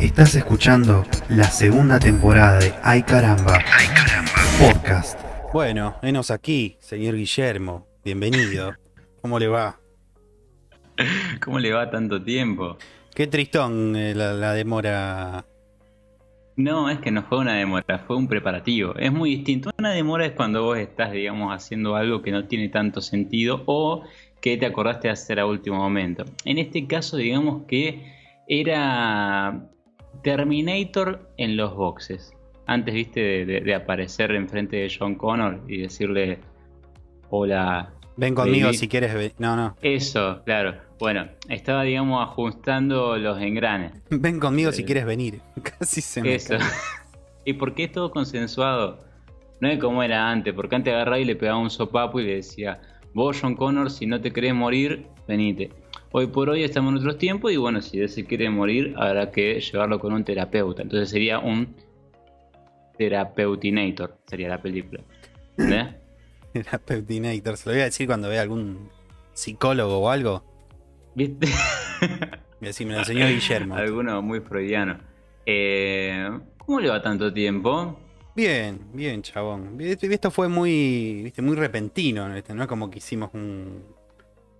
Estás escuchando la segunda temporada de Ay Caramba, Podcast. Bueno, venos aquí, señor Guillermo. Bienvenido. ¿Cómo le va? ¿Cómo le va tanto tiempo? Qué tristón eh, la, la demora. No, es que no fue una demora, fue un preparativo. Es muy distinto. Una demora es cuando vos estás, digamos, haciendo algo que no tiene tanto sentido o que te acordaste de hacer a último momento. En este caso, digamos que era Terminator en los boxes. Antes, viste, de, de- de aparecer enfrente de John Connor y decirle, hola. Ven conmigo baby". si quieres. No, no. Eso, claro. Bueno, estaba, digamos, ajustando los engranes. Ven conmigo si Eh, quieres venir. Casi se me Eso. ¿Y por qué es todo consensuado? No es como era antes, porque antes agarraba y le pegaba un sopapo y le decía, vos John Connor, si no te querés morir, venite. Hoy por hoy estamos en otros tiempos y bueno, si él se quiere morir, habrá que llevarlo con un terapeuta. Entonces sería un Therapeutinator, sería la película. ¿Eh? Era Peptinator. Se lo voy a decir cuando vea algún psicólogo o algo. ¿Viste? Voy a decir, me lo enseñó Guillermo. Alguno muy freudiano. Eh, ¿Cómo le va tanto tiempo? Bien, bien, chabón. Esto fue muy, viste, muy repentino, ¿no? No es como que hicimos un,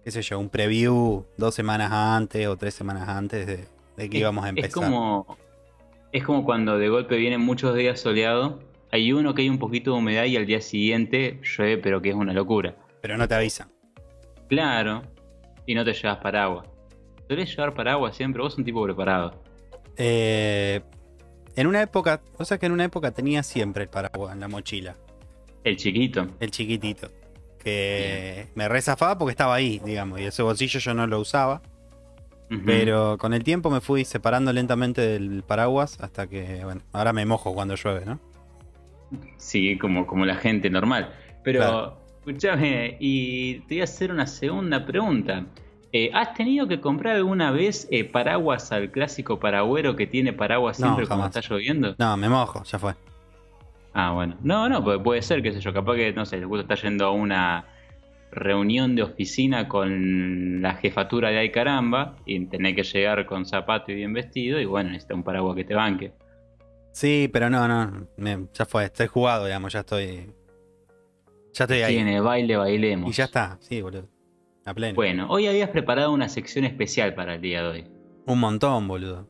qué sé yo, un preview dos semanas antes o tres semanas antes de, de que Es- íbamos a empezar. Es como, es como cuando de golpe vienen muchos días soleados. Hay uno que hay un poquito de humedad y al día siguiente llueve, pero que es una locura. Pero no te avisan. Claro, y no te llevas paraguas. ¿Solés llevar paraguas siempre? Vos sos un tipo preparado. Eh, en una época, o sea que en una época tenía siempre el paraguas en la mochila, El chiquito. el chiquitito. Que me rezafaba porque estaba ahí, digamos, y ese bolsillo yo no lo usaba. Pero con el tiempo me fui separando lentamente del paraguas hasta que, bueno, ahora me mojo cuando llueve, ¿no? Sí, como, como la gente normal. Pero, Claro. escúchame, y te voy a hacer una segunda pregunta. Eh, ¿Has tenido que comprar alguna vez eh, paraguas al clásico paragüero que tiene paraguas No, siempre cuando está lloviendo? No, me mojo, ya fue. Ah, bueno. No, no, porque puede ser, qué sé yo, capaz que, no sé, justo está yendo a una reunión de oficina con la jefatura de Ay Caramba y tenés que llegar con zapato y bien vestido y bueno, necesita un paraguas que te banque. Sí, pero no, no, me- ya fue, estoy jugado, digamos, ya estoy. Ya estoy ahí. Tiene baile, bailemos. Y ya está, sí, boludo. A pleno. Bueno, hoy habías preparado una sección especial para el día de hoy. Un montón, boludo.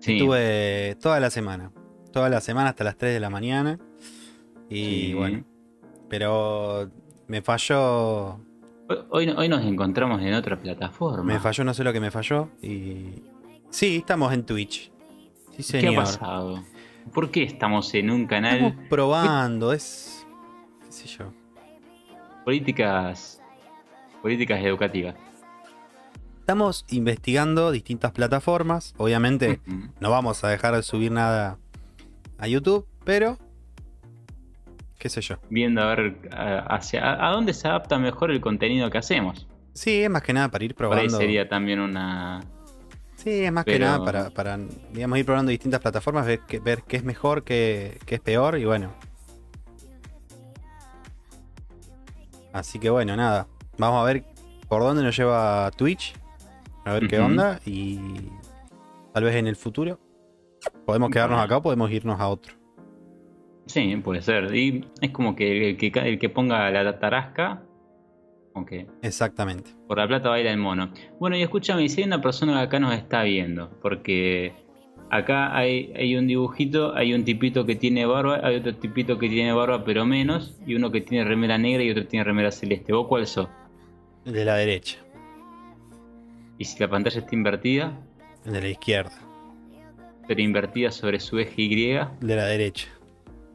Sí. Estuve toda la semana. Toda la semana hasta las 3 de la mañana. Y Sí. bueno. Pero me falló. Hoy, hoy, nos encontramos en otra plataforma. Me falló, no sé lo que me falló. Y. Sí, estamos en Twitch. Sí, ¿Qué señor. ha pasado? ¿Por qué estamos en un canal Estamos probando, es. qué sé yo. políticas políticas educativas? Estamos investigando distintas plataformas. Obviamente no vamos a dejar de subir nada a YouTube, pero. qué sé yo. viendo a ver hacia a, dónde se adapta mejor el contenido que hacemos. Sí, es más que nada para ir Por ahí probando. sería también una. Sí, es más que nada para, para, digamos, ir probando distintas plataformas, ver ver qué es mejor, qué, qué es peor, y bueno. Así que bueno, nada. Vamos a ver por dónde nos lleva Twitch. A ver qué onda. Y tal vez en el futuro. Podemos quedarnos acá o podemos irnos a otro. Sí, puede ser. Y es como que el que, el que ponga la tarasca. Aunque Exactamente. por la plata baila el mono. Bueno, y escúchame, si hay una persona que acá nos está viendo, porque acá hay, hay un dibujito, hay un tipito que tiene barba, hay otro tipito que tiene barba pero menos, y uno que tiene remera negra y otro tiene remera celeste. ¿Vos cuál sos? El de la derecha. Y si la pantalla está invertida, El de la izquierda. Pero invertida sobre su eje Y, de la derecha.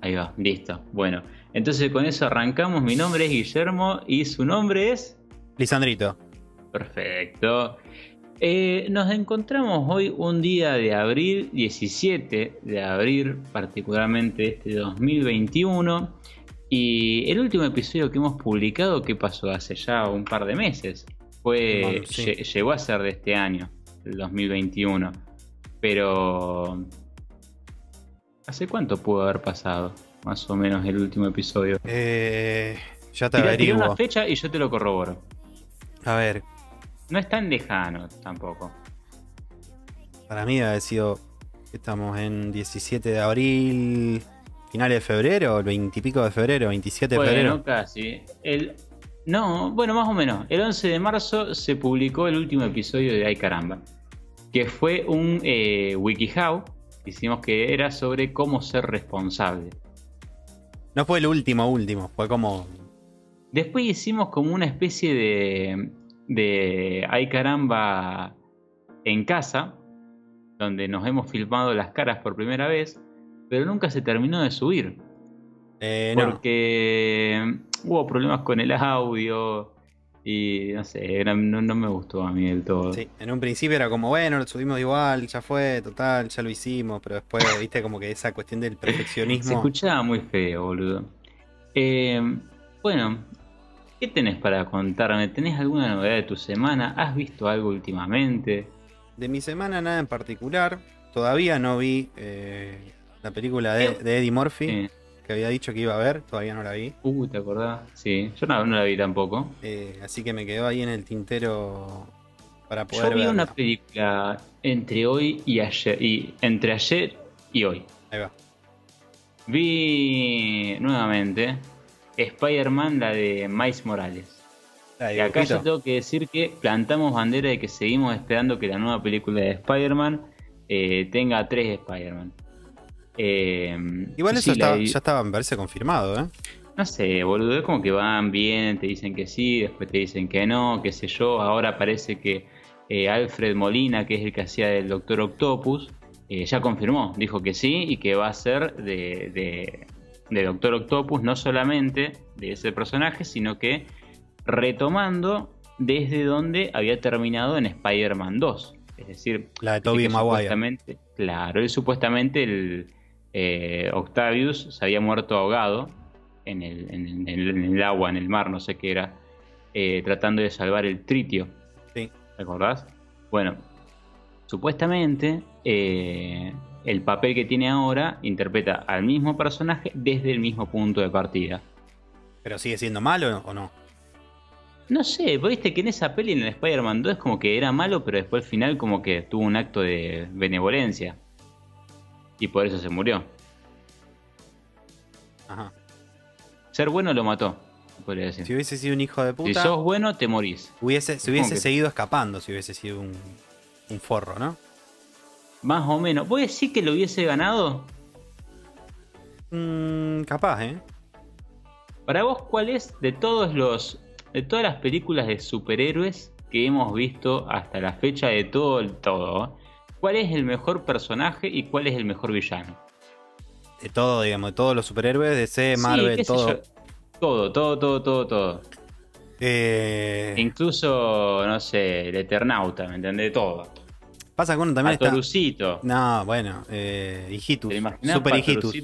ahí va, listo. Bueno, entonces con eso arrancamos. Mi nombre es Guillermo y su nombre es... Lisandrito. Perfecto. Eh, nos encontramos hoy un día de abril, 17 de abril, particularmente este 2021. Y el último episodio que hemos publicado, que pasó hace ya un par de meses, fue Bueno, sí. lle- llegó a ser de este año, el 2021. Pero ¿hace cuánto pudo haber pasado? Más o menos el último episodio. Eh, ya te tira una fecha y yo te lo corroboro. A ver, No es tan lejano tampoco. para mí haber sido Estamos en 17 de abril, finales de febrero, el 20 y pico de febrero, 27 de Bueno, febrero. casi. El... No, bueno, más o menos. El 11 de marzo se publicó el último episodio de Ay Caramba, que fue un eh, WikiHow. Hicimos que era sobre cómo ser responsable. No fue el último, último, fue como. Después hicimos como una especie de, de Ay Caramba en casa, donde nos hemos filmado las caras por primera vez, pero nunca se terminó de subir. eh, no. Porque hubo problemas con el audio y no sé, era- no, no me gustó a mí del todo. Sí, en un principio era como, bueno, lo subimos igual, ya fue, total, ya lo hicimos, pero después, viste, como que esa cuestión del Se perfeccionismo. escuchaba muy feo, boludo. Eh, bueno, ¿qué tenés para contarme? ¿Tenés alguna novedad de tu semana? ¿Has visto algo últimamente? De mi semana nada en particular. Todavía no vi eh, la película de, de Eddie Murphy, Eh, que había dicho que iba a ver, todavía no la vi. uh, ¿te acordás? Sí, yo no, no la vi tampoco. Eh, así que me quedó ahí en el tintero para poder Yo vi verla. una película entre hoy y ayer, y entre ayer y hoy. Ahí va. Vi nuevamente Spider-Man, la de Miles Morales. Y acá yo tengo que decir que plantamos bandera de que seguimos esperando que la nueva película de Spider-Man eh, tenga tres Spider-Man. Eh, Igual eso sí, está- ya estaba, me parece, confirmado, ¿eh? No sé, boludo, es como que van bien, te dicen que sí, después te dicen que no, qué sé yo. Ahora parece que eh, Alfred Molina, que es el que hacía del Doctor Octopus, eh, ya confirmó, dijo que sí y que va a ser de, de, de Doctor Octopus, no solamente de ese personaje, sino que retomando desde donde había terminado en Spider-Man 2. Es decir, La de que Maguire. Claro, él supuestamente, el eh, Octavius, se había muerto ahogado en el, en el- en el agua, en el mar, no sé qué era, eh, tratando de salvar el tritio. Sí. ¿Te acordás? Bueno, supuestamente eh, el papel que tiene ahora interpreta al mismo personaje desde el mismo punto de partida. Pero sigue siendo malo o no. No sé, viste que en esa peli en el Spider-Man 2 es como que era malo, pero después al final como que tuvo un acto de benevolencia. Y por eso se murió. Ajá. Ser bueno lo mató, podría decir. Si hubiese sido un hijo de si puta, sos bueno, te morís. hubiese, se hubiese que- seguido escapando si hubiese sido un, un forro, ¿no? Más o menos. ¿Vos decís que lo hubiese ganado? Mm, capaz, ¿eh? Para vos, ¿cuál es de todos los. de todas las películas de superhéroes que hemos visto hasta la fecha de todo el todo? ¿Cuál es el mejor personaje y cuál es el mejor villano? De todo, digamos, de todos los superhéroes, DC, Sí, Marvel, sé todo. Todo, todo, todo, todo, todo. Eh, Incluso, no sé, el Eternauta, ¿me entendés? Todo. pasa que uno también a está. Torucito. No, bueno, eh, Hijitus. Super Hijitus.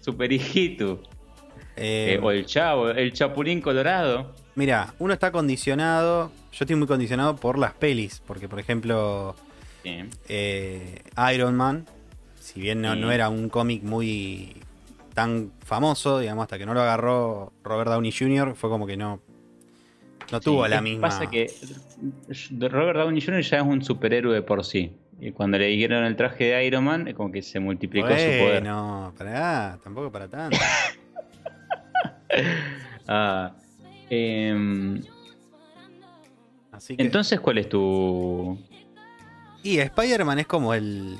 Super Hijitus. Eh, Eh, o el Chavo, el Chapulín Colorado. Mira, uno está condicionado. Yo estoy muy condicionado por las pelis. Porque, por ejemplo, Sí. eh, Iron Man, si bien no, Sí. no era un cómic muy tan famoso, digamos, hasta que no lo agarró Robert Downey Jr., fue como que no, no tuvo Sí, la es- misma. Pasa que Robert Downey Jr. ya es un superhéroe por sí. Y cuando le dieron el traje de Iron Man, es como que se multiplicó su poder. Bueno, para tampoco para tanto. Ah, em, Así que, entonces, ¿cuál es tu. Y Spider-Man es como el.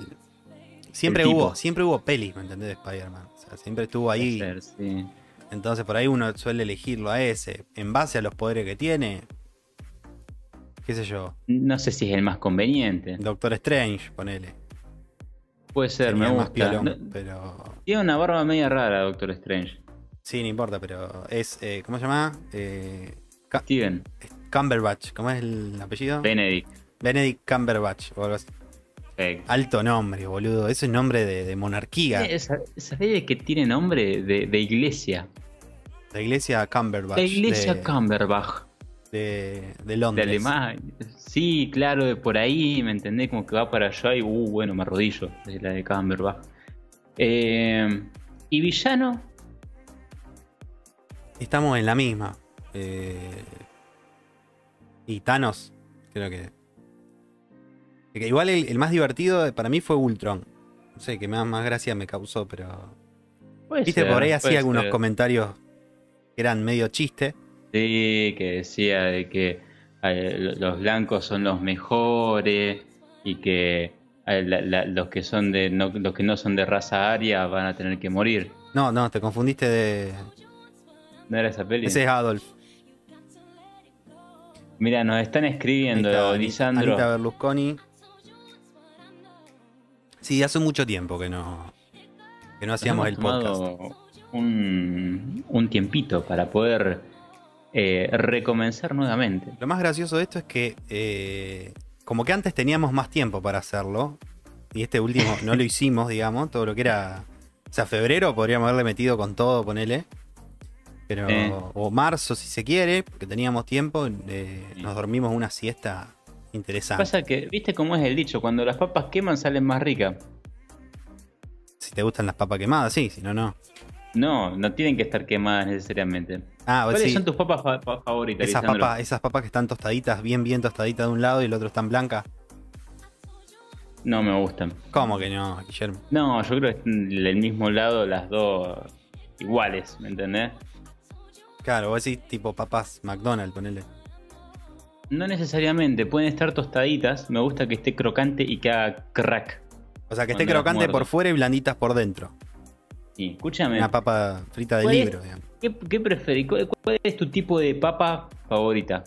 Siempre El hubo, siempre hubo pelis, ¿me entendés? De Spider-Man. O sea, siempre estuvo ahí. Ser, sí. Entonces por ahí uno suele elegirlo a ese. En base a los poderes que tiene. Qué sé yo. No sé si es el más conveniente. Doctor Strange, ponele. Puede ser, me más gusta. piolón, No- pero. Tiene una barba media rara, Doctor Strange. Sí, no importa, pero es. eh, ¿Cómo se llama? Eh, Steven, Cumberbatch. ¿Cómo es el apellido? Benedict. Benedict Cumberbatch o algo así. Alto nombre, boludo. Ese es nombre de, de monarquía. Serie que tiene nombre de, de iglesia. La iglesia Cumberbatch. La iglesia de, Cumberbatch. de, de De Londres. Alemania. Sí, claro, de por ahí, ¿me entendés? Como que va para allá y, uh, bueno, me arrodillo. Es la de Cumberbatch. Eh, ¿Y villano? Estamos en la misma. Eh, y Thanos, creo que. Que igual el, el más divertido para mí fue Ultron. no sé, que más, más gracia me causó, pero. Puede Viste, ser, por ahí hacía algunos ser. comentarios que eran medio chiste. Sí, que decía de que eh, los blancos son los mejores y que eh, la- la- los que son de no, los que no son de raza aria van a tener que morir. No, no, te confundiste de. ¿No era esa peli? Ese es Adolf. Mira, nos están escribiendo, Lisandro. Anita Berlusconi. Sí, hace mucho tiempo que no. Que no hacíamos el podcast. Un, un tiempito para poder eh, recomenzar nuevamente. Lo más gracioso de esto es que. eh, como que antes teníamos más tiempo para hacerlo. Y este último no lo hicimos, digamos. Todo lo que era. O sea, febrero podríamos haberle metido con todo, ponele. Pero. Eh. O marzo, si se quiere, porque teníamos tiempo. nos dormimos una siesta interesante. Pasa que, viste cómo es el dicho, cuando las papas queman salen más ricas. Si te gustan las papas quemadas, sí, si no, no. No, no tienen que estar quemadas necesariamente. Ah, ¿Cuáles sí. son tus papas fa- fa- favoritas, Esas papas, esas papas que están tostaditas, bien, bien tostaditas de un lado y el otro están blancas. No me gustan. ¿Cómo que no, Guillermo? No, yo creo que están del mismo lado las dos iguales, ¿me entendés? Claro, vos decís tipo papas McDonald's, ponele. No necesariamente, pueden estar tostaditas. Me gusta que esté crocante y que haga crack. O sea, que esté crocante por fuera y blanditas por dentro. Sí, escúchame. Una papa frita de ¿Cuál es? libro, digamos. ¿Qué, qué preferís? ¿Cuál, cuál es tu tipo de papa favorita?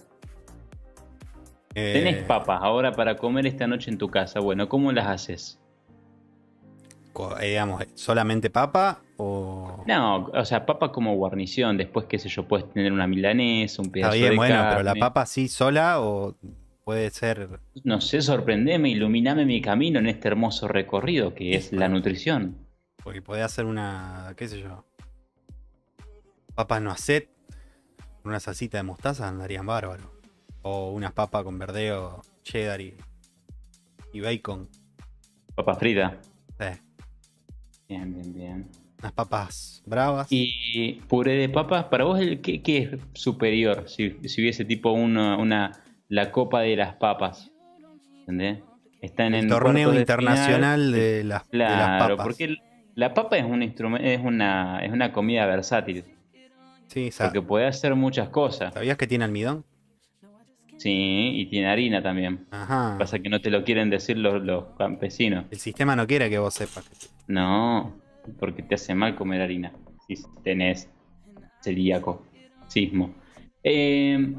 Eh, Tenés papas ahora para comer esta noche en tu casa. Bueno, ¿cómo las haces? Eh, digamos, solamente papa o. No, o sea, papa como guarnición. Después, qué sé yo, puedes tener una milanesa, un Está pedazo bien, de bueno, carne. pero la papa sí sola o puede ser. No sé, sorprendeme, iluminame mi camino en este hermoso recorrido que es la nutrición. Porque puede hacer una. qué sé yo. Papas noisette. con Una salsita de mostaza andarían bárbaro. O unas papas con verdeo, cheddar y, y bacon. Papa frita. Bien, bien, bien. Unas papas bravas. Y puré de papas, para vos, el, ¿qué, qué es superior? Si, si hubiese tipo una, una la copa de las papas. ¿Entendés? Está en el el torneo cuarto de internacional final. de las, de las Claro, papas. porque la papa es un instrumento, es una, es una comida versátil. Sí, sa- Porque puede hacer muchas cosas. ¿Sabías que tiene almidón? Sí, y tiene harina también. Ajá. Pasa que no te lo quieren decir los, los campesinos. El sistema no quiere que vos sepas. No, porque te hace mal comer harina. Si tenés celíaco, sismo. Eh,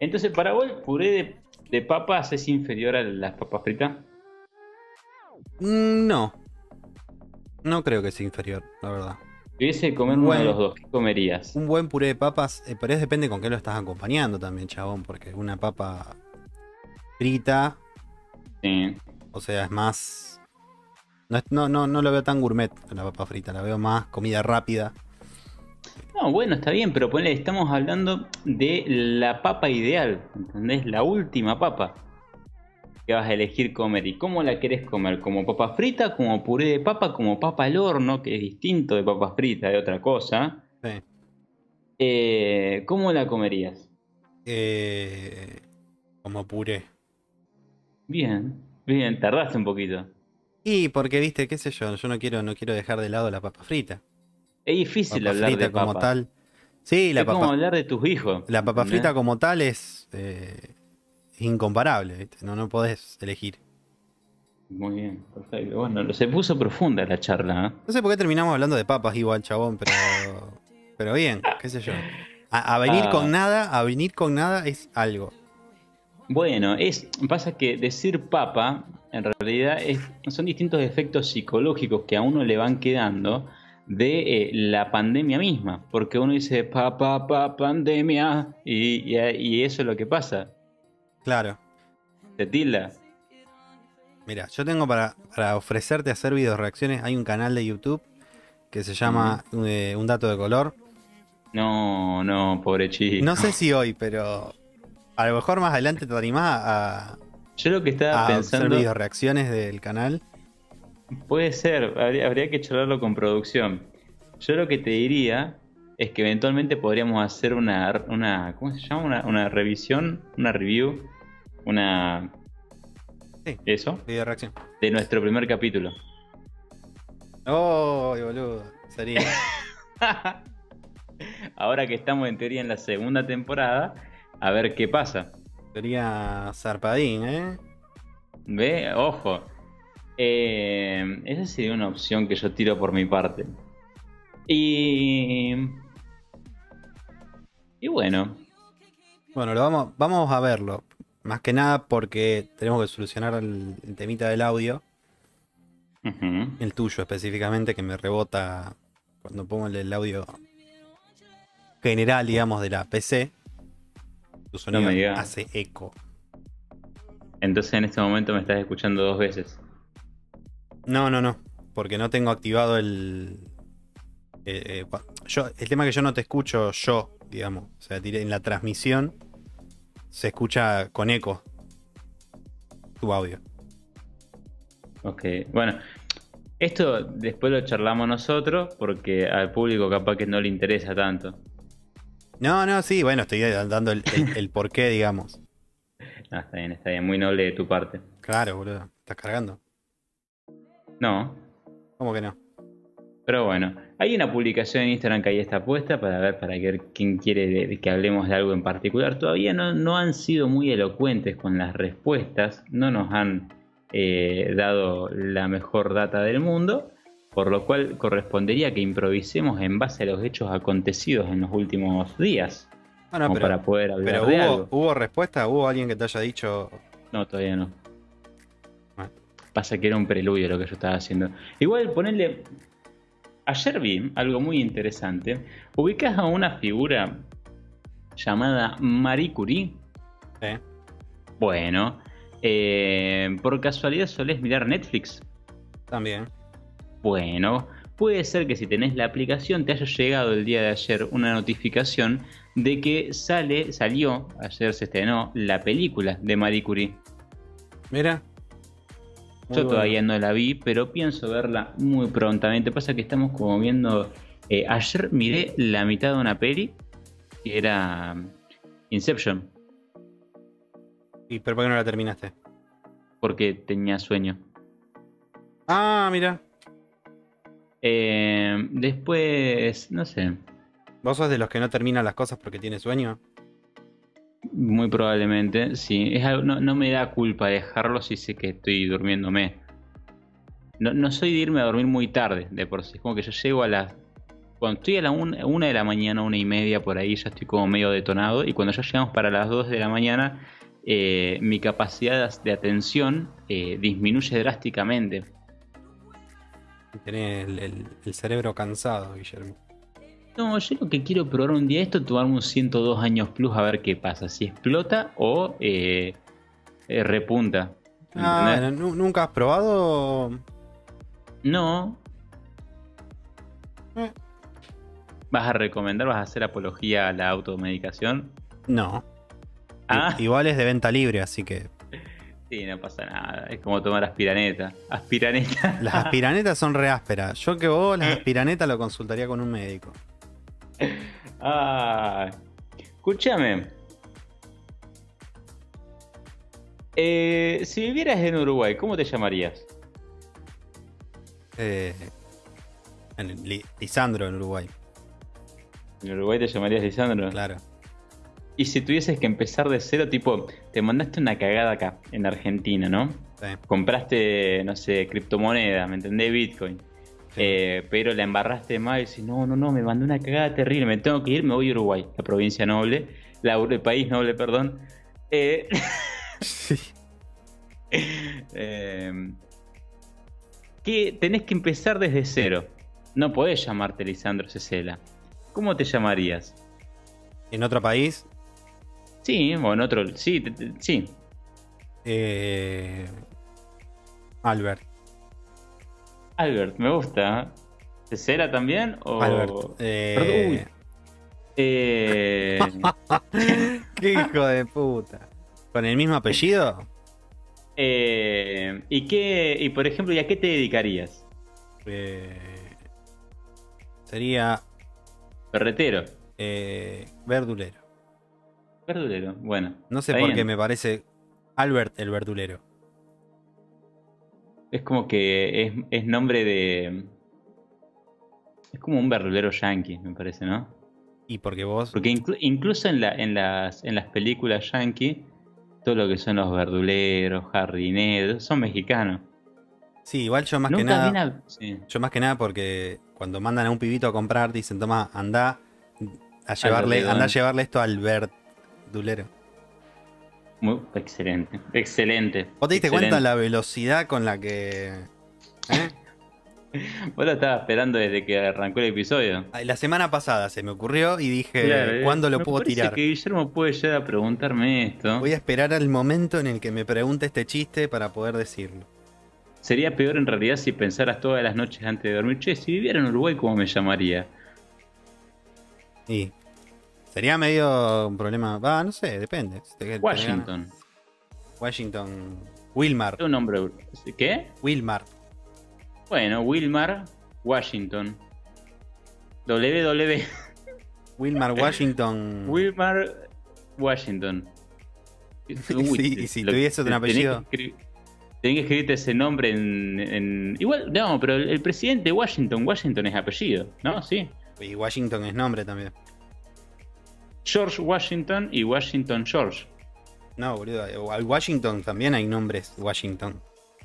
entonces, para vos, el puré de, de papas es inferior a las papas fritas. Mm, No. No creo que sea inferior, la verdad. Si hubiese que comer uno de los dos, ¿qué comerías? Un buen puré de papas, eh, pero es depende con qué lo estás acompañando también, chabón, porque una papa frita, Sí. o sea, es más... No, no, no, no lo veo tan gourmet la papa frita, la veo más comida rápida. No, bueno, está bien, pero ponle, estamos hablando de la papa ideal, ¿entendés? La última papa que vas a elegir comer. ¿Y cómo la querés comer? ¿Como papa frita, como puré de papa, como papa al horno, que es distinto de papa frita, de otra cosa? Sí. Eh, ¿Cómo la comerías? Eh, como puré. Bien, bien, tardaste un poquito. Y porque, viste, qué sé yo, yo no quiero, no quiero dejar de lado la papa frita. Es difícil Papa hablar frita de como papa. tal. Sí, la es como hablar de tus hijos. la papa frita como tal es eh, incomparable, ¿viste? No, no podés elegir. Muy bien, perfecto. Bueno, se puso profunda la charla. ¿eh? No sé por qué terminamos hablando de papas igual, chabón, pero. Pero bien, qué sé yo. A, a venir Ah. con nada, a venir con nada es algo. Bueno, es pasa que decir papa en realidad es, son distintos efectos psicológicos que a uno le van quedando de eh, la pandemia misma, porque uno dice papa, pa, pandemia y, y- y eso es lo que pasa, Claro. te tilda. Mira, yo tengo para, para ofrecerte hacer video reacciones. Hay un canal de YouTube que se llama eh, Un Dato de Color. No, no, pobre chico. No sé si hoy, pero a lo mejor más adelante te animás a, Yo lo que estaba a hacer pensando video reacciones del canal. puede ser, habría, habría que charlarlo con producción. Yo lo que te diría es que eventualmente podríamos hacer una, una ¿cómo se llama? Una, una revisión, una review, una... Sí. Eso, Video reacción. de nuestro primer capítulo. Oh, boludo. Sería. Ahora que estamos en teoría en la segunda temporada, a ver qué pasa. Sería zarpadín, ¿eh? ¿Ve? Ojo. Eh, esa sería una opción que yo tiro por mi parte. Y. Y bueno. Bueno, lo vamos, vamos a verlo. Más que nada porque tenemos que solucionar el, el temita del audio. El tuyo específicamente, que me rebota cuando pongo el, audio general, digamos, de la PC. Tu sonido hace eco. Entonces en este momento me estás escuchando dos veces. No, no, no. Porque no tengo activado el. eh, eh, yo, el tema es que yo no te escucho yo, digamos. O sea, en la transmisión se escucha con eco tu audio. Ok, bueno. Esto después lo charlamos nosotros porque al público capaz que no le interesa tanto. No, no, sí, bueno, estoy dando el, el, el porqué, digamos. Ah, está bien, está bien, muy noble de tu parte. Claro, boludo. ¿Estás cargando? No, ¿Cómo que no? pero bueno. Hay una publicación en Instagram que ahí está puesta para ver, para ver quién quiere que hablemos de algo en particular. Todavía no, no han sido muy elocuentes con las respuestas, no nos han eh, dado la mejor data del mundo, por lo cual correspondería que improvisemos en base a los hechos acontecidos en los últimos días, Bueno, como pero, para poder hablar pero de hubo, algo. hubo respuesta, hubo alguien que te haya dicho. No, todavía no. Ah. Pasa que era un preludio lo que yo estaba haciendo. Igual ponerle. Ayer vi algo muy interesante. Ubicas a una figura llamada Marie Curie. eh, Bueno, eh, por casualidad solés mirar Netflix. también. Bueno, puede ser que si tenés la aplicación te haya llegado el día de ayer una notificación de que sale, salió, ayer se estrenó la película de Marie Curie. Mira. Muy Yo bueno. todavía no la vi, pero pienso verla muy prontamente. Pasa que estamos como viendo. eh, ayer miré la mitad de una peli que era um, Inception, ¿Y pero por qué no la terminaste? porque tenía sueño. Ah, mira. Eh, después, no sé, ¿Vos sos de los que no terminan las cosas porque tiene sueño? Muy probablemente, sí. Es algo- no, no me da culpa dejarlo si sé que estoy durmiéndome. No, soy de irme a dormir muy tarde, de por sí. Es como que yo llego a las. Cuando estoy a la una, de la mañana, una y media por ahí, ya estoy como medio detonado. Y cuando ya llegamos para las 2 de la mañana, eh, mi capacidad de atención eh, disminuye drásticamente. Tenés el cerebro cansado, Guillermo. No, yo lo que quiero probar un día esto, tomarme un 102 años plus a ver qué pasa. Si explota o eh, eh, repunta. Ah, ¿Entendés? bueno, ¿nu- ¿nunca has probado? No. Eh. ¿Vas a recomendar, vas a hacer apología a la automedicación? No. Ah, Igual es de venta libre, así que. sí, no pasa nada. Es como tomar aspiraneta. Aspiraneta. Las aspiranetas son re ásperas. Yo que vos, las aspiranetas lo consultaría con un médico. Ah, escúchame. Eh, si vivieras en Uruguay, ¿cómo te llamarías? Eh, en Li- Lisandro en Uruguay, En Uruguay te llamarías Lisandro. claro. Y si tuvieses que empezar de cero, tipo, te mandaste una cagada acá, en Argentina, ¿no? Sí, Compraste, no sé, criptomoneda, ¿me entendés? Bitcoin. Sí. Eh, pero la embarraste mal y dices, no, no, no, me mandé una cagada terrible, me tengo que ir, me voy a Uruguay, la provincia noble, la, el país noble, perdón. Eh, Sí. eh, que tenés que empezar desde cero. No podés llamarte Lisandro Cecela. ¿Cómo te llamarías? En otro país, Sí, o en otro. Sí, te- te- sí. eh, Albert. Albert, me gusta. ¿Cecela también? O... Albert. eh, uy. Eh, Qué hijo de puta. ¿Con el mismo apellido? eh, ¿Y qué? Y por ejemplo, ¿y a qué te dedicarías? Eh, sería Ferretero. eh, verdulero. Verdulero. Bueno. No sé por bien. qué me parece Albert el verdulero. Es como que es, es nombre de, Es como un verdulero yankee, me parece, ¿no? Y porque vos. Porque inclu- incluso en, la, en, las, en las películas yankee, todo lo que son los verduleros, jardineros, son mexicanos. Sí, igual yo más que nada. sí. Yo más que nada porque cuando mandan a un pibito a comprar, dicen, toma, anda a llevarle, anda a llevarle esto al verdulero. Muy, excelente, excelente. ¿Vos te diste cuenta la velocidad con la que. ¿eh? Vos lo estabas esperando desde que arrancó el episodio. La semana pasada se me ocurrió y dije, Claro, eh, ¿cuándo lo me puedo tirar? que Guillermo puede llegar a preguntarme esto. Voy a esperar al momento en el que me pregunte este chiste para poder decirlo. Sería peor en realidad si pensaras todas las noches antes de dormir. Che, si viviera en Uruguay, ¿cómo me llamaría? Y sería medio un problema. Va, no sé, depende. Washington. Washington. Wilmar. Un nombre. ¿Qué? Wilmar. Bueno, Wilmar, Washington. WW. Wilmar Washington. Wilmar, Washington. Y si- y si Lo- tuviese un tenés apellido. Tenés que escribirte ese nombre en, en- Igual, no, pero el, el presidente de Washington, Washington es apellido, ¿no? Sí. Y Washington es nombre también. George Washington y Washington George. No, boludo. Al Washington también hay nombres Washington.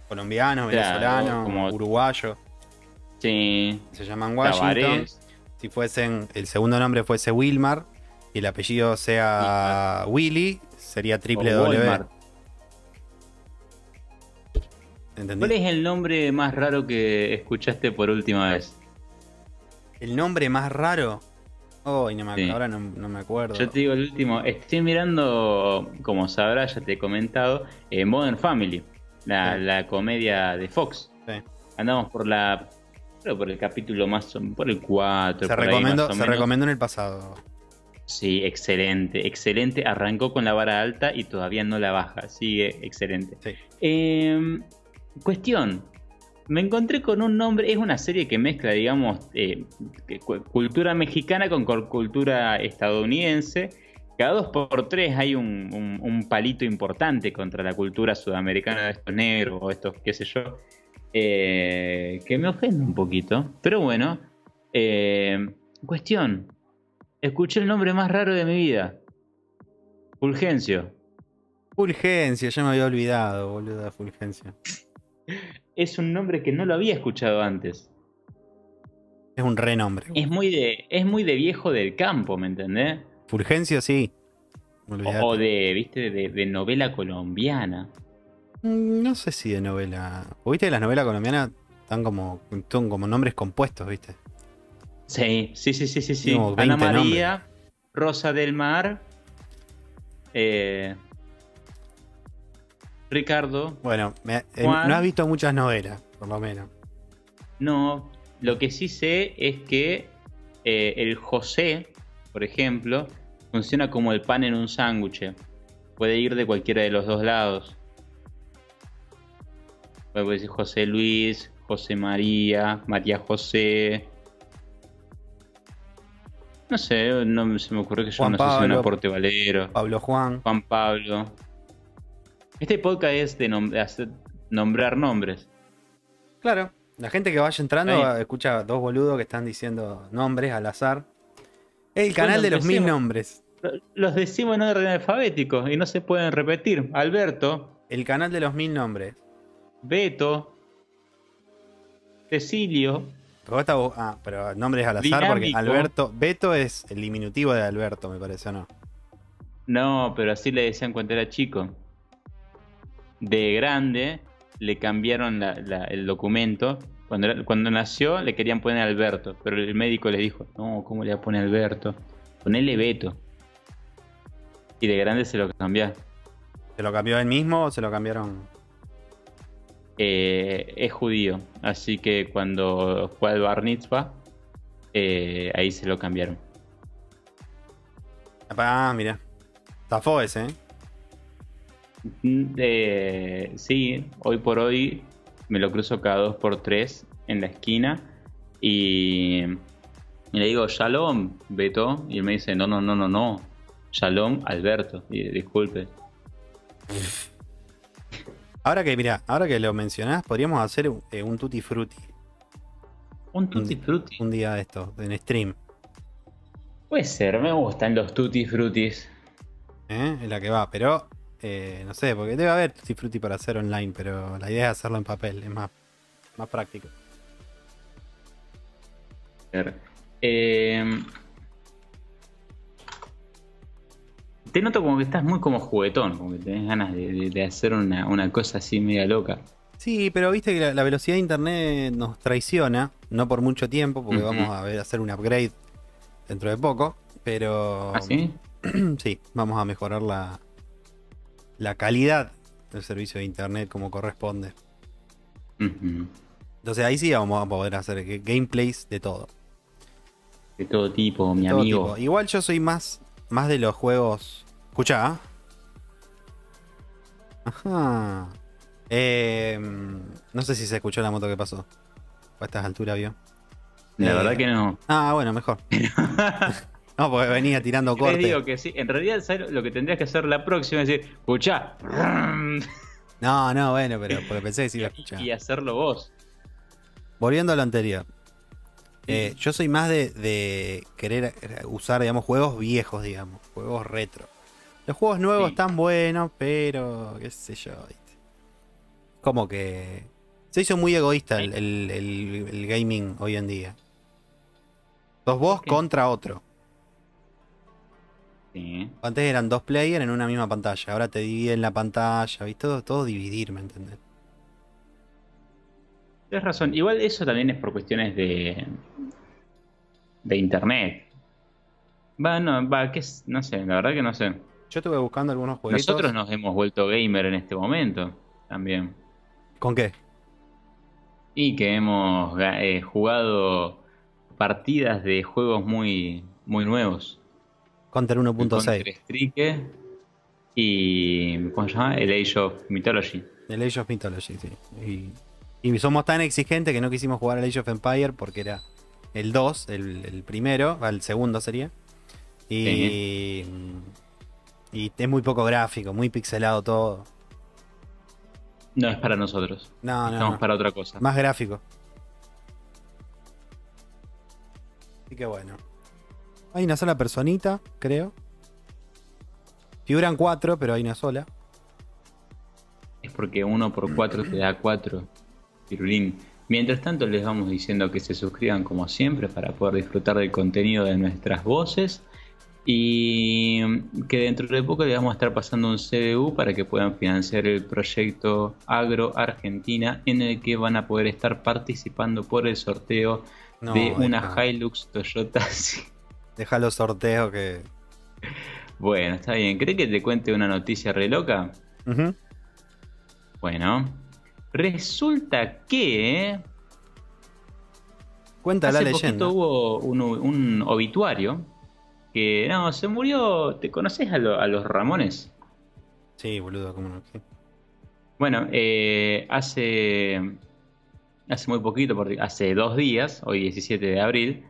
Claro, venezolanos, como- uruguayos. Sí. Se llaman Washington. Tabarés. Si fuesen. El segundo nombre fuese Wilmar. Y el apellido sea Willy. Sería triple W. ¿Cuál es el nombre más raro que escuchaste por última vez? El nombre más raro. Oh, no me, Sí. ahora no, no me acuerdo. Yo te digo el último. Estoy mirando, como sabrás, ya te he comentado, eh, Modern Family, la, Sí. la comedia de Fox. Sí. Andamos por la. Creo por el capítulo más. por el 4. Se, recomendó, se recomendó en el pasado. Sí, excelente, excelente. Arrancó con la vara alta y todavía no la baja. Sigue excelente. Sí. Eh, cuestión. Me encontré con un nombre, es una serie que mezcla, digamos, eh, cultura mexicana con cul- cultura estadounidense. Cada dos por tres hay un, palito importante contra la cultura sudamericana de estos negros o estos, qué sé yo, eh, que me ofende un poquito. Pero bueno, eh, cuestión. Escuché el nombre más raro de mi vida. Fulgencio. Fulgencia, ya me había olvidado, boludo, Fulgencia. Es un nombre que no lo había escuchado antes. Es un renombre. Es muy de, es muy de viejo del campo, ¿me entendés? Fulgencio, sí. O, Olvidate. o de, viste, de, de novela colombiana. Mm, No sé si de novela. ¿O ¿Viste que las novelas colombianas están como, como nombres compuestos, viste? Sí, sí, sí, sí, sí. Ana 20 María, Rosa del Mar, eh, Ricardo. Bueno, me- eh, Juan. no has visto muchas novelas, por lo menos. No, lo que sí sé es que eh, el José, por ejemplo, funciona como el pan en un sándwich. Puede ir de cualquiera de los dos lados. Puede decir José Luis, José María, María José. No sé, no se me ocurrió que yo Juan no sé si un aporte valero. Pablo Juan. Juan Pablo. Este podcast es de, nom- de hacer- nombrar nombres. Claro. La gente que vaya entrando Ahí. escucha dos boludos que están diciendo nombres al azar. Es el canal Bueno, de los mil nombres. Lo- Los decimos en orden alfabético y no se pueden repetir. Alberto, El canal de los mil nombres. Beto, Cecilio, Pero, ah, pero nombres al azar porque. Alberto. Beto es el diminutivo de Alberto, me parece, ¿o no? no, pero así le decían cuando era chico. De grande le cambiaron la- la- el documento. Cuando, cuando nació le querían poner Alberto, pero el médico le dijo, no, ¿cómo le va a poner Alberto? Ponele Beto. Y de grande se lo cambió. ¿Se lo cambió él mismo o se lo cambiaron? Eh, es judío, así que cuando fue al Bar Mitzvah, eh, ahí se lo cambiaron. Ah, mira. Zafó ese, ¿eh? Eh, sí, hoy por hoy me lo cruzo cada dos por tres en la esquina y, y le digo, Shalom, Beto, y él me dice, no, no, no, no, no, Shalom, Alberto, y disculpe. Ahora que, mira, ahora que lo mencionás, podríamos hacer un, eh, un tutti frutti. Un Tutti Frutti. Un día de esto, en stream. Puede ser, me gustan los Tutti Frutis. ¿eh? Es la que va, pero eh, no sé, porque debe haber Tutti Frutti para hacer online, pero la idea es hacerlo en papel, es más, más práctico. Eh, te noto como que estás muy como juguetón, como que tenés ganas de, hacer una, cosa así media loca. Sí, pero viste que la, velocidad de internet nos traiciona, no por mucho tiempo, porque vamos a ver, hacer un upgrade dentro de poco, pero... ¿Ah, sí? sí, vamos a mejorar la, la calidad del servicio de internet como corresponde. Entonces ahí sí vamos a poder hacer gameplays de todo. De todo tipo, mi amigo. Igual yo soy más, más de los juegos. Escucha. ¿ah? Ajá. Em, no sé si se escuchó la moto que pasó. A estas alturas vio. La eh, verdad que no. Ah, bueno, mejor. no, porque venía tirando corte. digo que sí. En realidad, lo que tendrías que hacer la próxima es decir, escucha. No, no, bueno, pero porque pensé que sí iba a escuchar. Y hacerlo vos. Volviendo a lo anterior. Eh, yo soy más de, querer usar, digamos, juegos viejos, digamos, juegos retro. Los juegos nuevos están buenos, pero qué sé yo. Como que se hizo muy egoísta el, gaming hoy en día. Dos vos contra otro. Antes eran dos players en una misma pantalla. Ahora te dividen la pantalla, ¿viste? Todo, todo dividir, ¿me entendés? Tienes razón. Igual eso también es por cuestiones de. de internet. Va, no, va, que no sé, la verdad que no sé. Yo estuve buscando algunos juegos. Nosotros nos hemos vuelto gamer en este momento también. ¿Con qué? Y que hemos eh, jugado partidas de juegos muy, muy nuevos. Counter 1.6. y. ¿Cómo se llama? El Age of Mythology. El Age of Mythology, sí. Y y somos tan exigentes que no quisimos jugar al Age of Empire porque era el 2, el, primero, el segundo sería. Y, y es muy poco gráfico, muy pixelado todo. No es para nosotros. No, no. Estamos para otra cosa. Más gráfico. Así que bueno. Hay una sola personita, creo. Figuran cuatro, pero hay una sola. Es porque uno por cuatro te da cuatro. Mientras tanto les vamos diciendo que se suscriban como siempre para poder disfrutar del contenido de nuestras voces y que dentro de poco les vamos a estar pasando un CDU para que puedan financiar el proyecto Agro Argentina en el que van a poder estar participando por el sorteo de una Hilux Toyota. Deja los sorteos que... Bueno, está bien. ¿Cree que te cuente una noticia re loca? Bueno, Resulta que. Cuenta la leyenda. hubo un, obituario que. No, se murió. ¿Te conoces a, los Ramones? Sí, boludo, cómo no. Bueno, eh, hace. Hace muy poquito, hace dos días, hoy 17 de abril,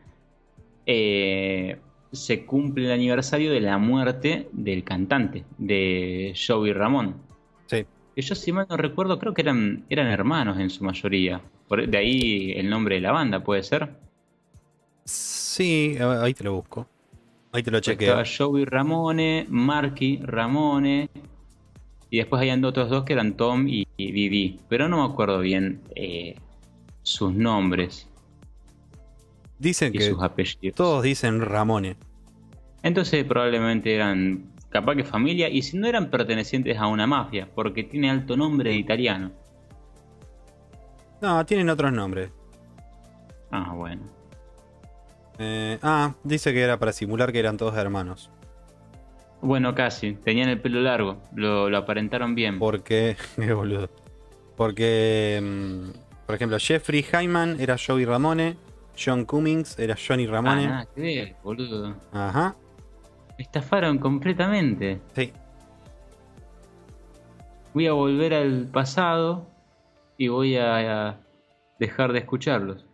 eh, se cumple el aniversario de la muerte del cantante, de Joey Ramón. Sí que yo si mal no recuerdo, creo que eran, eran hermanos en su mayoría. de ahí el nombre de la banda, ¿puede ser? Sí, ahí te lo busco. Ahí te lo chequeo. Estaba Joey Ramone, Marky Ramone. Y después hay otros dos que eran Tom y, Vivi. Pero no me acuerdo bien eh, sus nombres. Dicen que sus apellidos. todos dicen Ramone. Entonces probablemente eran capaz que familia, y si no eran pertenecientes a una mafia, porque tiene alto nombre italiano. No, tienen otros nombres. Ah, bueno. Eh, ah, dice que era para simular que eran todos hermanos. Bueno, casi. Tenían el pelo largo. Lo, aparentaron bien. Porque. Qué boludo. Porque. Mm, por ejemplo, Jeffrey Hyman era Joey Ramone. John Cummings era Johnny Ramone. Ah, qué boludo. Ajá. Estafaron completamente. Sí. Voy a volver al pasado y voy a, dejar de escucharlos.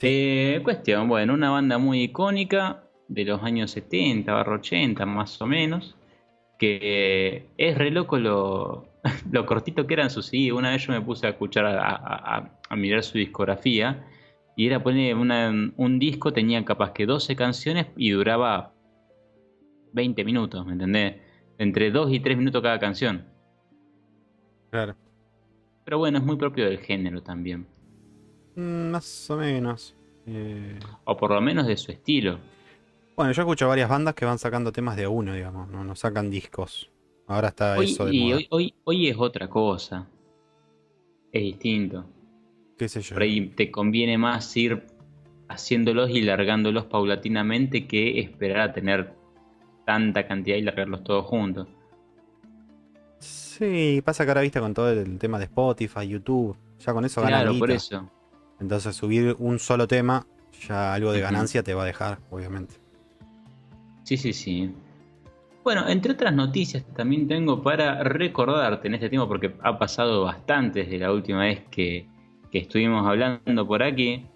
Eh, cuestión, bueno, una banda muy icónica de los años 70, barro 80 más o menos, que es re loco lo, lo cortito que eran sus CD. Una vez yo me puse a escuchar, a, a mirar su discografía Y era poner un disco, tenía capaz que 12 canciones y duraba 20 minutos, ¿me entendés? Entre 2 y 3 minutos cada canción. Claro. Pero bueno, es muy propio del género también. Mm, más o menos. Eh, O por lo menos de su estilo. Bueno, yo escucho varias bandas que van sacando temas de uno, digamos, no, no sacan discos. Ahora está Hoy, eso de y moda. hoy, hoy, hoy es otra cosa. Es distinto. ¿Qué sé yo? Por ahí te conviene más ir haciéndolos y largándolos paulatinamente que esperar a tener tanta cantidad y largarlos todos juntos. Sí, pasa que ahora viste con todo el tema de Spotify, YouTube, ya con eso ganan Claro, por eso. Entonces subir un solo tema, ya algo de ganancia te va a dejar, obviamente. Sí, sí, sí. Bueno, entre otras noticias también tengo para recordarte en este tiempo, porque ha pasado bastante desde la última vez que, que estuvimos hablando por aquí.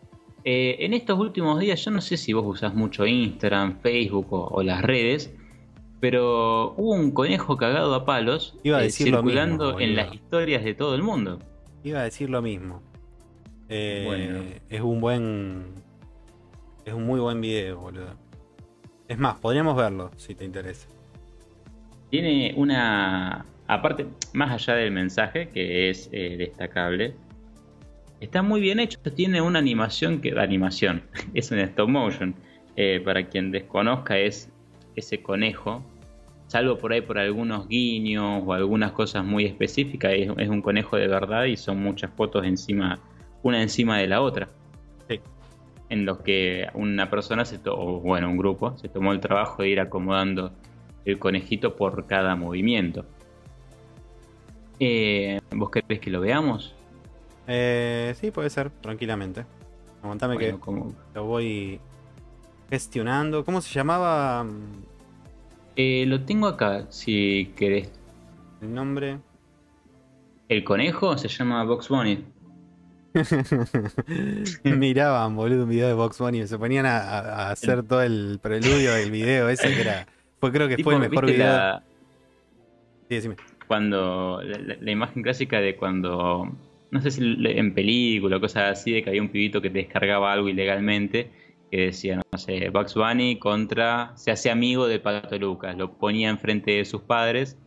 Eh, en estos últimos días, yo no sé si vos usás mucho Instagram, Facebook o, o las redes, pero hubo un conejo cagado a palos Iba a eh, decir circulando mismo, en las historias de todo el mundo. Iba a decir lo mismo. Eh, Bueno. Es un buen. Es un muy buen video, boludo. Es más, podríamos verlo si te interesa. Tiene una. Aparte, más allá del mensaje, que es eh, destacable, está muy bien hecho. Tiene una animación que. Animación, es un stop motion. Eh, para quien desconozca, es ese conejo. Salvo por ahí por algunos guiños o algunas cosas muy específicas, es, es un conejo de verdad y son muchas fotos encima, una encima de la otra. Sí. En los que una persona, se o bueno, un grupo, se tomó el trabajo de ir acomodando el conejito por cada movimiento. Eh, ¿Vos querés que lo veamos? Eh, sí, puede ser, tranquilamente. Aguantame Bueno, que lo voy gestionando. ¿Cómo se llamaba Eh, lo tengo acá, si querés. el nombre? El conejo se llama Box Bunny. Miraban, boludo, un video de Box Bunny. Se ponían a, a- hacer todo el preludio del video ese que era. Fue, creo que Tipo, fue el mejor ¿viste video. la- Sí, decime. cuando la, la- la imagen clásica de cuando no sé si en película o cosas así de que había un pibito que te descargaba algo ilegalmente que decía no sé Bugs Bunny contra se hace amigo de Pato Lucas lo ponía enfrente de sus padres